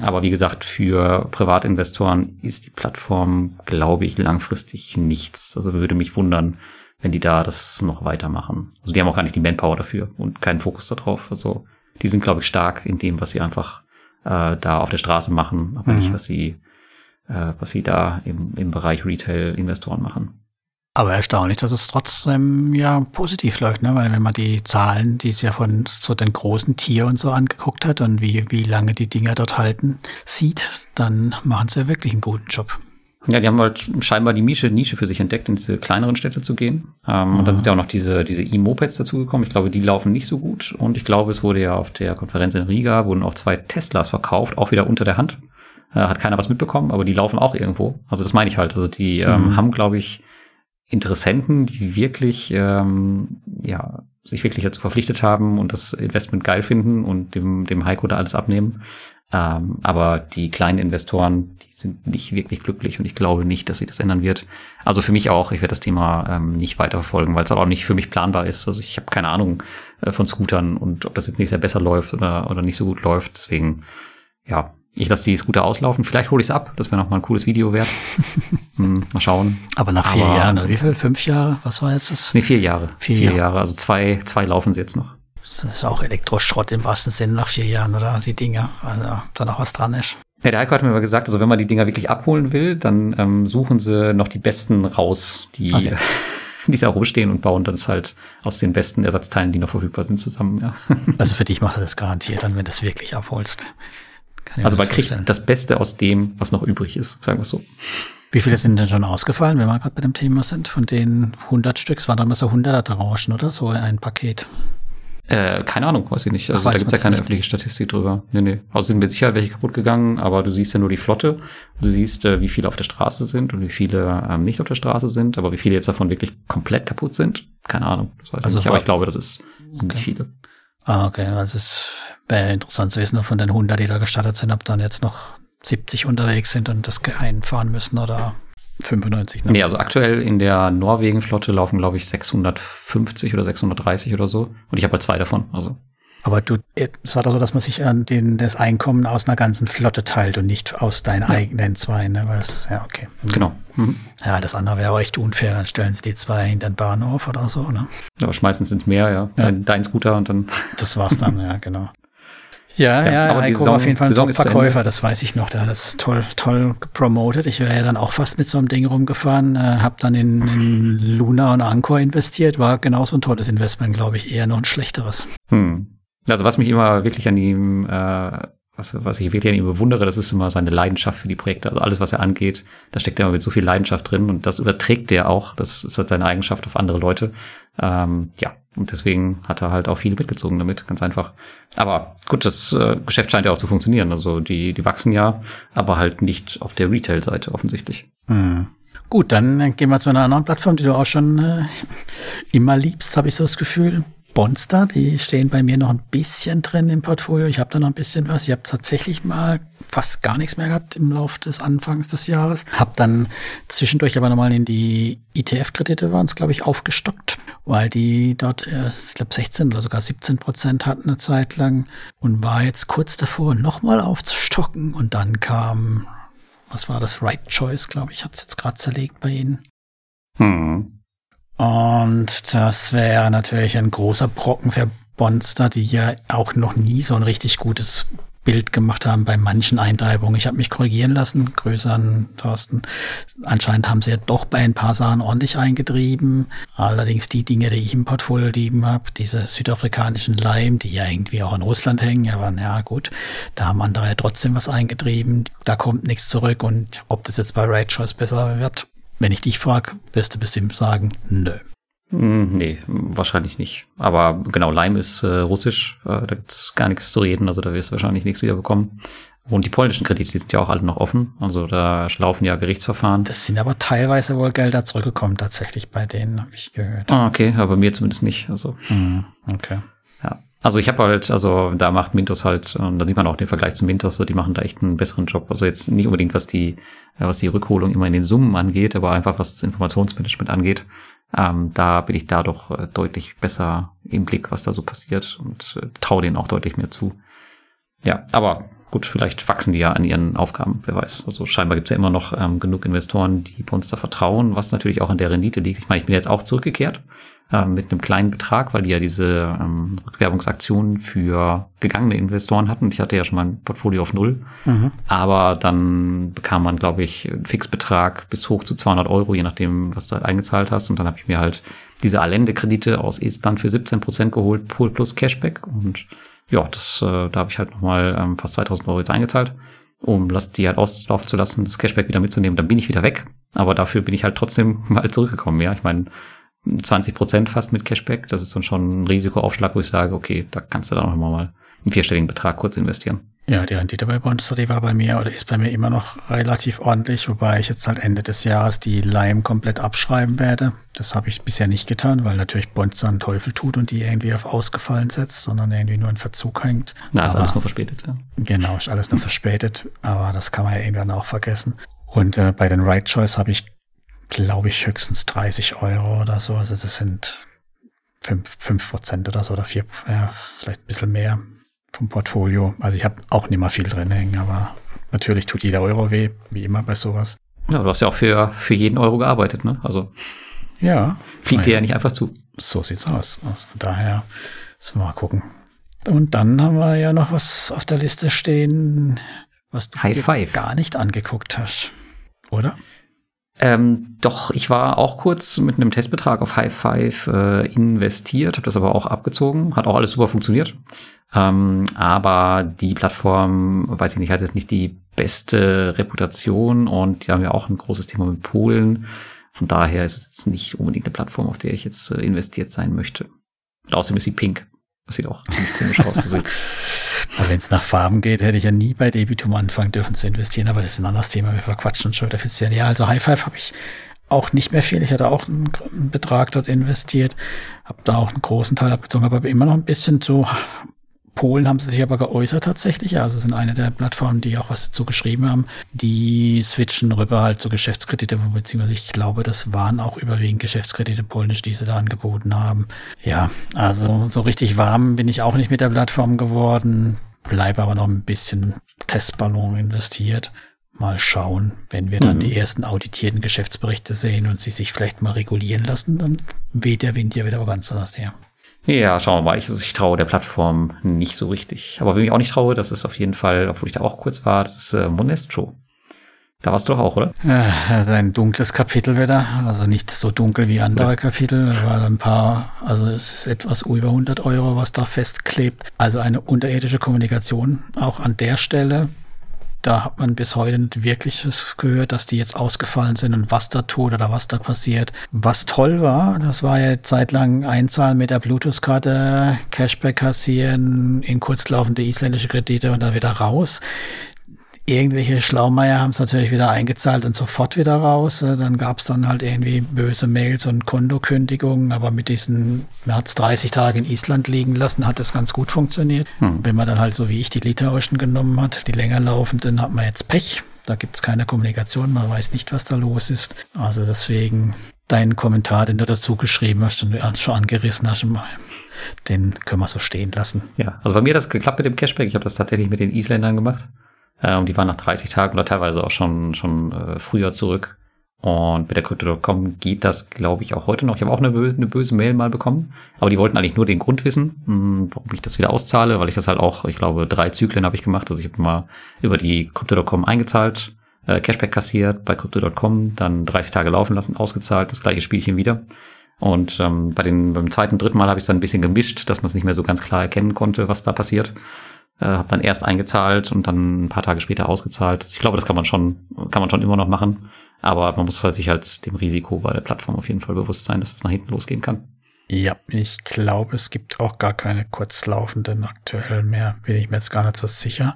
aber wie gesagt, für Privatinvestoren ist die Plattform, glaube ich, langfristig nichts, also würde mich wundern, wenn die da das noch weitermachen. Also die haben auch gar nicht die Manpower dafür und keinen Fokus darauf, also die sind, glaube ich, stark in dem, was sie einfach äh, da auf der Straße machen, aber mhm. nicht, was sie äh, was sie da im, im Bereich Retail-Investoren machen. Aber erstaunlich, dass es trotzdem ja positiv läuft, ne? Weil wenn man die Zahlen, die es ja von so den großen Tier und so angeguckt hat und wie, wie lange die Dinger dort halten, sieht, dann machen sie ja wirklich einen guten Job. Ja, die haben halt scheinbar die Nische, Nische für sich entdeckt, in diese kleineren Städte zu gehen. Ähm, mhm. Und dann sind ja auch noch diese, diese E-Mopeds dazugekommen. Ich glaube, die laufen nicht so gut. Und ich glaube, es wurde ja auf der Konferenz in Riga, wurden auch zwei Teslas verkauft, auch wieder unter der Hand. Äh, hat keiner was mitbekommen, aber die laufen auch irgendwo. Also das meine ich halt. Also die ähm, mhm. haben, glaube ich, Interessenten, die wirklich, ähm, ja, sich wirklich dazu verpflichtet haben und das Investment geil finden und dem, dem Heiko da alles abnehmen. Ähm, aber die kleinen Investoren, die sind nicht wirklich glücklich und ich glaube nicht, dass sich das ändern wird. Also für mich auch, ich werde das Thema ähm, nicht weiterverfolgen, weil es aber auch nicht für mich planbar ist. Also ich habe keine Ahnung äh, von Scootern und ob das jetzt nicht sehr besser läuft oder, oder nicht so gut läuft. Deswegen, ja, ich lasse die Scooter auslaufen. Vielleicht hole ich es ab. Das wäre noch mal ein cooles Video wert. hm, mal schauen. Aber nach vier Aber, Jahren, wie viel? Fünf Jahre? Was war jetzt das? Nee, vier Jahre. Vier, vier Jahre. Jahre. Also zwei, zwei laufen sie jetzt noch. Das ist auch Elektroschrott im wahrsten Sinne nach vier Jahren, oder? Die Dinger. Also da noch was dran ist. Ja, der Heiko hat mir mal gesagt, also wenn man die Dinger wirklich abholen will, dann ähm, suchen sie noch die besten raus, die, okay. die da rumstehen und bauen dann halt aus den besten Ersatzteilen, die noch verfügbar sind, zusammen. Ja. Also für dich macht er das garantiert dann, wenn du es wirklich abholst. Also man kriegt das Beste aus dem, was noch übrig ist, sagen wir so. Wie viele sind denn schon ausgefallen, wenn wir gerade bei dem Thema sind? Von den 100 Stück, es waren damals so 100er Tranchen, oder? So ein Paket. Äh, keine Ahnung, weiß ich nicht. Also Ach, da gibt es ja keine öffentliche Statistik drüber. Nee, nee. Also sind mit Sicherheit welche kaputt gegangen, aber du siehst ja nur die Flotte. Du siehst, äh, wie viele auf der Straße sind und wie viele ähm, nicht auf der Straße sind, aber wie viele jetzt davon wirklich komplett kaputt sind, keine Ahnung. Das weiß also ich nicht, aber ich glaube, das ist, sind okay. nicht viele. Ah, okay. Also es wäre interessant zu wissen, von den 100, die da gestartet sind, ob dann jetzt noch 70 unterwegs sind und das einfahren müssen oder 95. Ne? Nee, also aktuell in der Norwegen-Flotte laufen, glaube ich, 650 oder 630 oder so. Und ich habe halt zwei davon. Also aber du, es war doch so, dass man sich an den, das Einkommen aus einer ganzen Flotte teilt und nicht aus deinen ja. eigenen zwei, ne? Weil es, ja, okay. Mhm. Genau. Mhm. Ja, das andere wäre auch echt unfair. Dann stellen sie die zwei in den Bahnhof oder so, ne? Aber schmeißen sind mehr, ja. ja. Dein, dein Scooter und dann. Das war's dann, ja, genau. Ja, ja, ja aber Heiko Saison, war auf jeden Fall ein Top-Verkäufer, das weiß ich noch. Der hat das toll, toll gepromotet. Ich wäre ja dann auch fast mit so einem Ding rumgefahren, äh, habe dann in, in Luna und Anchor investiert, war genauso ein tolles Investment, glaube ich, eher noch ein schlechteres. Hm. Also was mich immer wirklich an ihm, äh, was, was ich wirklich an ihm bewundere, das ist immer seine Leidenschaft für die Projekte. Also alles, was er angeht, da steckt er immer mit so viel Leidenschaft drin und das überträgt er auch. Das ist halt seine Eigenschaft auf andere Leute. Ähm, ja, und deswegen hat er halt auch viele mitgezogen damit, ganz einfach. Aber gut, das äh, Geschäft scheint ja auch zu funktionieren. Also die, die wachsen ja, aber halt nicht auf der Retail-Seite offensichtlich. Hm. Gut, dann gehen wir zu einer anderen Plattform, die du auch schon äh, immer liebst, habe ich so das Gefühl. Bonster, die stehen bei mir noch ein bisschen drin im Portfolio. Ich habe da noch ein bisschen was. Ich habe tatsächlich mal fast gar nichts mehr gehabt im Laufe des Anfangs des Jahres. Habe dann zwischendurch aber nochmal in die ETF-Kredite waren es, glaube ich, aufgestockt, weil die dort, ich glaube, 16 oder sogar 17 Prozent hatten eine Zeit lang und war jetzt kurz davor, nochmal aufzustocken. Und dann kam, was war das, Right Choice, glaube ich, hat es jetzt gerade zerlegt bei Ihnen. Hm. Und das wäre natürlich ein großer Brocken für Bonster, die ja auch noch nie so ein richtig gutes Bild gemacht haben bei manchen Eintreibungen. Ich habe mich korrigieren lassen, Grüße an Thorsten. Anscheinend haben sie ja doch bei ein paar Sachen ordentlich eingetrieben. Allerdings die Dinge, die ich im Portfolio lieben habe, diese südafrikanischen Leim, die ja irgendwie auch in Russland hängen, aber ja gut, da haben andere ja trotzdem was eingetrieben. Da kommt nichts zurück und ob das jetzt bei Right Choice besser wird, wenn ich dich frage, wirst du bestimmt sagen, nö. Hm, nee, wahrscheinlich nicht. Aber genau, Lime ist äh, russisch, äh, da gibt's gar nichts zu reden, also da wirst du wahrscheinlich nichts wiederbekommen. Und die polnischen Kredite, die sind ja auch alle noch offen. Also da laufen ja Gerichtsverfahren. Das sind aber teilweise wohl Gelder zurückgekommen, tatsächlich bei denen, habe ich gehört. Ah, okay, aber mir zumindest nicht. Also. Mhm, okay. Also ich habe halt, also da macht Mintos halt, und da sieht man auch den Vergleich zu Mintos, so die machen da echt einen besseren Job. Also jetzt nicht unbedingt, was die, was die Rückholung immer in den Summen angeht, aber einfach was das Informationsmanagement angeht. Ähm, da bin ich da doch äh, deutlich besser im Blick, was da so passiert und äh, traue denen auch deutlich mehr zu. Ja, aber gut, vielleicht wachsen die ja an ihren Aufgaben, wer weiß. Also scheinbar gibt es ja immer noch ähm, genug Investoren, die da vertrauen, was natürlich auch an der Rendite liegt. Ich meine, ich bin jetzt auch zurückgekehrt äh, mit einem kleinen Betrag, weil die ja diese ähm, Rückwerbungsaktionen für gegangene Investoren hatten. Ich hatte ja schon mein Portfolio auf Null, mhm. aber dann bekam man, glaube ich, einen Fixbetrag bis hoch zu 200 Euro, je nachdem, was du halt eingezahlt hast. Und dann habe ich mir halt diese Allende-Kredite aus Estland für 17 Prozent geholt, Pool plus Cashback. Und ja, das, äh, da habe ich halt nochmal ähm, fast 2000 Euro jetzt eingezahlt, um die halt auslaufen zu lassen, das Cashback wieder mitzunehmen. Dann bin ich wieder weg. Aber dafür bin ich halt trotzdem mal zurückgekommen. Ja, ich meine, 20 Prozent fast mit Cashback. Das ist dann schon ein Risikoaufschlag, wo ich sage, okay, da kannst du dann auch mal einen vierstelligen Betrag kurz investieren. Ja, die Rendite bei Monster, die war bei mir oder ist bei mir immer noch relativ ordentlich, wobei ich jetzt halt Ende des Jahres die Lime komplett abschreiben werde. Das habe ich bisher nicht getan, weil natürlich Bonster einen Teufel tut und die irgendwie auf ausgefallen setzt, sondern irgendwie nur in Verzug hängt. Na, ist aber, alles nur verspätet, ja. Genau, ist alles nur verspätet, aber das kann man ja irgendwann auch vergessen. Und äh, bei den Right Choice habe ich glaube ich, höchstens 30 Euro oder so. Also das sind 5 Prozent oder so oder 4, ja, vielleicht ein bisschen mehr vom Portfolio. Also ich habe auch nicht mal viel drin hängen, aber natürlich tut jeder Euro weh, wie immer bei sowas. Ja, du hast ja auch für, für jeden Euro gearbeitet, ne? Also ja, fliegt dir ja nicht einfach zu. So sieht's aus. Also von daher müssen wir mal gucken. Und dann haben wir ja noch was auf der Liste stehen, was du High five. gar nicht angeguckt hast, oder? Ähm, doch, ich war auch kurz mit einem Testbetrag auf High Five äh, investiert, habe das aber auch abgezogen, hat auch alles super funktioniert. Ähm, aber die Plattform, weiß ich nicht, hat jetzt nicht die beste Reputation und die haben ja auch ein großes Thema mit Polen. Von daher ist es jetzt nicht unbedingt eine Plattform, auf der ich jetzt äh, investiert sein möchte. Und außerdem ist sie pink. Das sieht auch ziemlich komisch aus. Also Wenn es nach Farben geht, hätte ich ja nie bei Debitum anfangen dürfen zu investieren, aber das ist ein anderes Thema. Wir verquatschen schon wieder viel Ja, also High Five habe ich auch nicht mehr viel. Ich hatte auch einen, Betrag dort investiert, habe da auch einen großen Teil abgezogen, aber immer noch ein bisschen so Polen haben sie sich aber geäußert tatsächlich. Also sind eine der Plattformen, die auch was dazu geschrieben haben. Die switchen rüber halt zu Geschäftskredite, beziehungsweise ich glaube, das waren auch überwiegend Geschäftskredite polnisch, die sie da angeboten haben. Ja, also so richtig warm bin ich auch nicht mit der Plattform geworden. Bleibe aber noch ein bisschen Testballon investiert. Mal schauen, wenn wir dann mhm. die ersten auditierten Geschäftsberichte sehen und sie sich vielleicht mal regulieren lassen, dann weht der Wind ja wieder ganz anders her. Ja, schauen wir mal. Ich, ich traue der Plattform nicht so richtig. Aber wenn ich auch nicht traue, das ist auf jeden Fall, obwohl ich da auch kurz war, das ist äh, Monestro. Da warst du doch auch, oder? Ja, also ein dunkles Kapitel wieder. Also nicht so dunkel wie andere ja. Kapitel. Da war ein paar, also es ist etwas über 100 Euro, was da festklebt. Also eine unterirdische Kommunikation auch an der Stelle da hat man bis heute nicht wirklich gehört, dass die jetzt ausgefallen sind und was da tut oder was da passiert. Was toll war, das war ja zeitlang Einzahlen mit der Bluetooth-Karte, Cashback kassieren, in kurzlaufende isländische Kredite und dann wieder raus irgendwelche Schlaumeier haben es natürlich wieder eingezahlt und sofort wieder raus. Äh, dann gab es dann halt irgendwie böse Mails und Kontokündigungen, aber mit diesen, man hat es 30 Tage in Island liegen lassen, hat das ganz gut funktioniert. Hm. Wenn man dann halt so wie ich die litauischen genommen hat, die länger laufenden, hat man jetzt Pech. Da gibt es keine Kommunikation, man weiß nicht, was da los ist. Also deswegen deinen Kommentar, den du dazu geschrieben hast und du schon angerissen hast, den können wir so stehen lassen. Ja, also bei mir hat das geklappt mit dem Cashback. Ich habe das tatsächlich mit den Isländern gemacht. Äh, und die waren nach 30 Tagen oder teilweise auch schon, schon äh, früher zurück. Und mit der Crypto.com geht das, glaube ich, auch heute noch. Ich habe auch eine, eine, böse Mail mal bekommen. Aber die wollten eigentlich nur den Grund wissen, mh, hm, warum ich das wieder auszahle, weil ich das halt auch, ich glaube, drei Zyklen habe ich gemacht. Also ich habe mal über die Crypto.com eingezahlt, äh, Cashback kassiert bei Crypto.com, dann 30 Tage laufen lassen, ausgezahlt, das gleiche Spielchen wieder. Und ähm, bei den, beim zweiten, dritten Mal habe ich es dann ein bisschen gemischt, dass man es nicht mehr so ganz klar erkennen konnte, was da passiert. Äh, habe dann erst eingezahlt und dann ein paar Tage später ausgezahlt. Ich glaube, das kann man schon, kann man schon immer noch machen. Aber man muss halt sich halt dem Risiko bei der Plattform auf jeden Fall bewusst sein, dass es nach hinten losgehen kann. Ja, ich glaube, es gibt auch gar keine kurzlaufenden aktuell mehr. Bin ich mir jetzt gar nicht so sicher,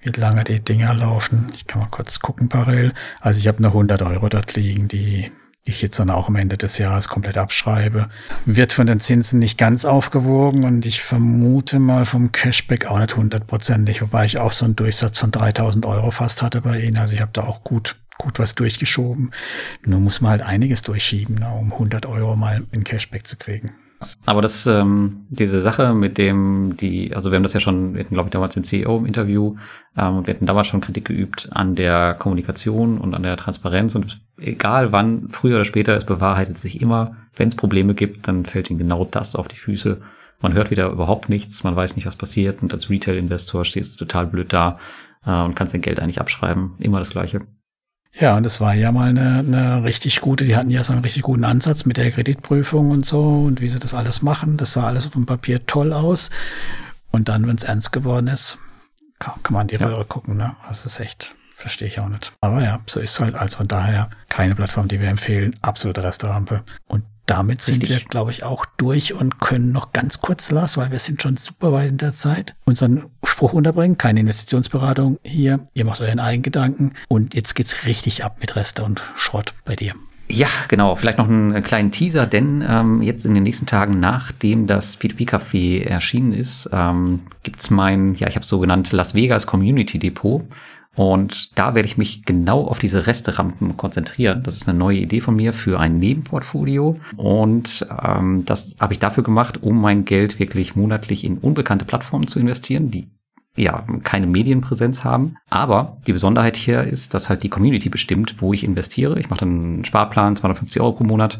wie lange die Dinger laufen. Ich kann mal kurz gucken parallel. Also ich habe noch 100 Euro dort liegen, die ich jetzt dann auch am Ende des Jahres komplett abschreibe. Wird von den Zinsen nicht ganz aufgewogen und ich vermute mal vom Cashback auch nicht hundertprozentig, wobei ich auch so einen Durchsatz von 3000 Euro fast hatte bei Ihnen. Also ich habe da auch gut gut was durchgeschoben. Nur muss man halt einiges durchschieben, ne, um 100 Euro mal in Cashback zu kriegen. Aber das, ähm, diese Sache mit dem, die, also wir haben das ja schon, wir hatten glaube ich damals den CEO im Interview ähm, und wir hatten damals schon Kritik geübt an der Kommunikation und an der Transparenz und egal wann, früher oder später, es bewahrheitet sich immer, wenn es Probleme gibt, dann fällt ihnen genau das auf die Füße. Man hört wieder überhaupt nichts, man weiß nicht, was passiert und als Retail-Investor stehst du total blöd da äh, und kannst dein Geld eigentlich abschreiben. Immer das Gleiche. Ja, und es war ja mal eine, eine richtig gute, die hatten ja so einen richtig guten Ansatz mit der Kreditprüfung und so und wie sie das alles machen. Das sah alles auf dem Papier toll aus. Und dann, wenn es ernst geworden ist, kann, kann man die ja. Röhre gucken. Ne? Das ist echt, verstehe ich auch nicht. Aber ja, so ist es halt. Also von daher keine Plattform, die wir empfehlen. Absolute Restaurante. Und damit sind Richtig. wir, glaube ich, auch durch und können noch ganz kurz, Lars, weil wir sind schon super weit in der Zeit, unseren Spruch unterbringen. Keine Investitionsberatung hier. Ihr macht euren eigenen Gedanken. Und jetzt geht's richtig ab mit Reste und Schrott bei dir. Ja, genau. Vielleicht noch einen kleinen Teaser, denn ähm, jetzt in den nächsten Tagen, nachdem das P2P-Café erschienen ist, ähm, gibt's mein, ja, ich habe sogenannt Las Vegas Community Depot. Und da werde ich mich genau auf diese Resterampen konzentrieren. Das ist eine neue Idee von mir für ein Nebenportfolio. Und ähm, das habe ich dafür gemacht, um mein Geld wirklich monatlich in unbekannte Plattformen zu investieren, die ja keine Medienpräsenz haben. Aber die Besonderheit hier ist, dass halt die Community bestimmt, wo ich investiere. Ich mache dann einen Sparplan, 250 Euro pro Monat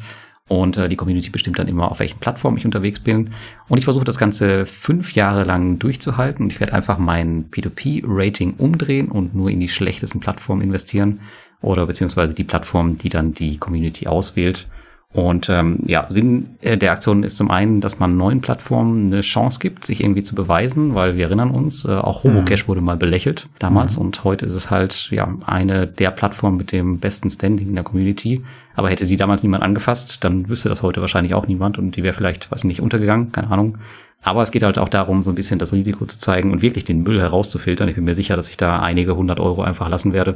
und äh, die Community bestimmt dann immer, auf welchen Plattformen ich unterwegs bin. Und ich versuche das Ganze fünf Jahre lang durchzuhalten. Und ich werde einfach mein P2P-Rating umdrehen und nur in die schlechtesten Plattformen investieren. Oder beziehungsweise die Plattform, die dann die Community auswählt. Und ähm, ja, Sinn äh, der Aktion ist zum einen, dass man neuen Plattformen eine Chance gibt, sich irgendwie zu beweisen, weil wir erinnern uns, äh, auch Homocash mhm. wurde mal belächelt damals mhm. und heute ist es halt ja eine der Plattformen mit dem besten Standing in der Community. Aber hätte die damals niemand angefasst, dann wüsste das heute wahrscheinlich auch niemand und die wäre vielleicht, weiß nicht, untergegangen, keine Ahnung. Aber es geht halt auch darum, so ein bisschen das Risiko zu zeigen und wirklich den Müll herauszufiltern. Ich bin mir sicher, dass ich da einige hundert Euro einfach lassen werde,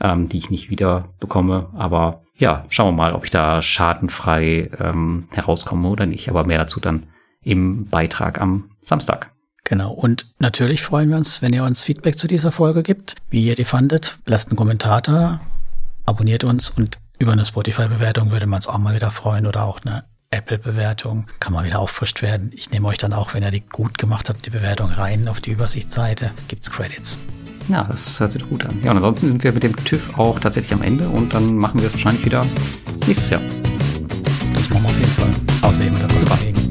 ähm, die ich nicht wieder bekomme. Aber ja, schauen wir mal, ob ich da schadenfrei ähm, herauskomme oder nicht. Aber mehr dazu dann im Beitrag am Samstag. Genau. Und natürlich freuen wir uns, wenn ihr uns Feedback zu dieser Folge gibt, wie ihr die fandet. Lasst einen Kommentar da, abonniert uns und über eine Spotify-Bewertung würde man uns auch mal wieder freuen oder auch eine Apple-Bewertung. Kann mal wieder auffrischt werden. Ich nehme euch dann auch, wenn ihr die gut gemacht habt, die Bewertung rein auf die Übersichtsseite. Gibt's Credits. Ja, das hört sich gut an. Ja, und ansonsten sind wir mit dem TÜV auch tatsächlich am Ende und dann machen wir es wahrscheinlich wieder nächstes Jahr. Das machen wir auf jeden Fall. Außer jemand hat was dagegen.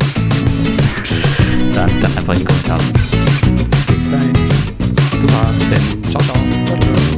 Dann, dann einfach in die Kommentare. Bis dahin. Super, denn ciao, ciao. ciao.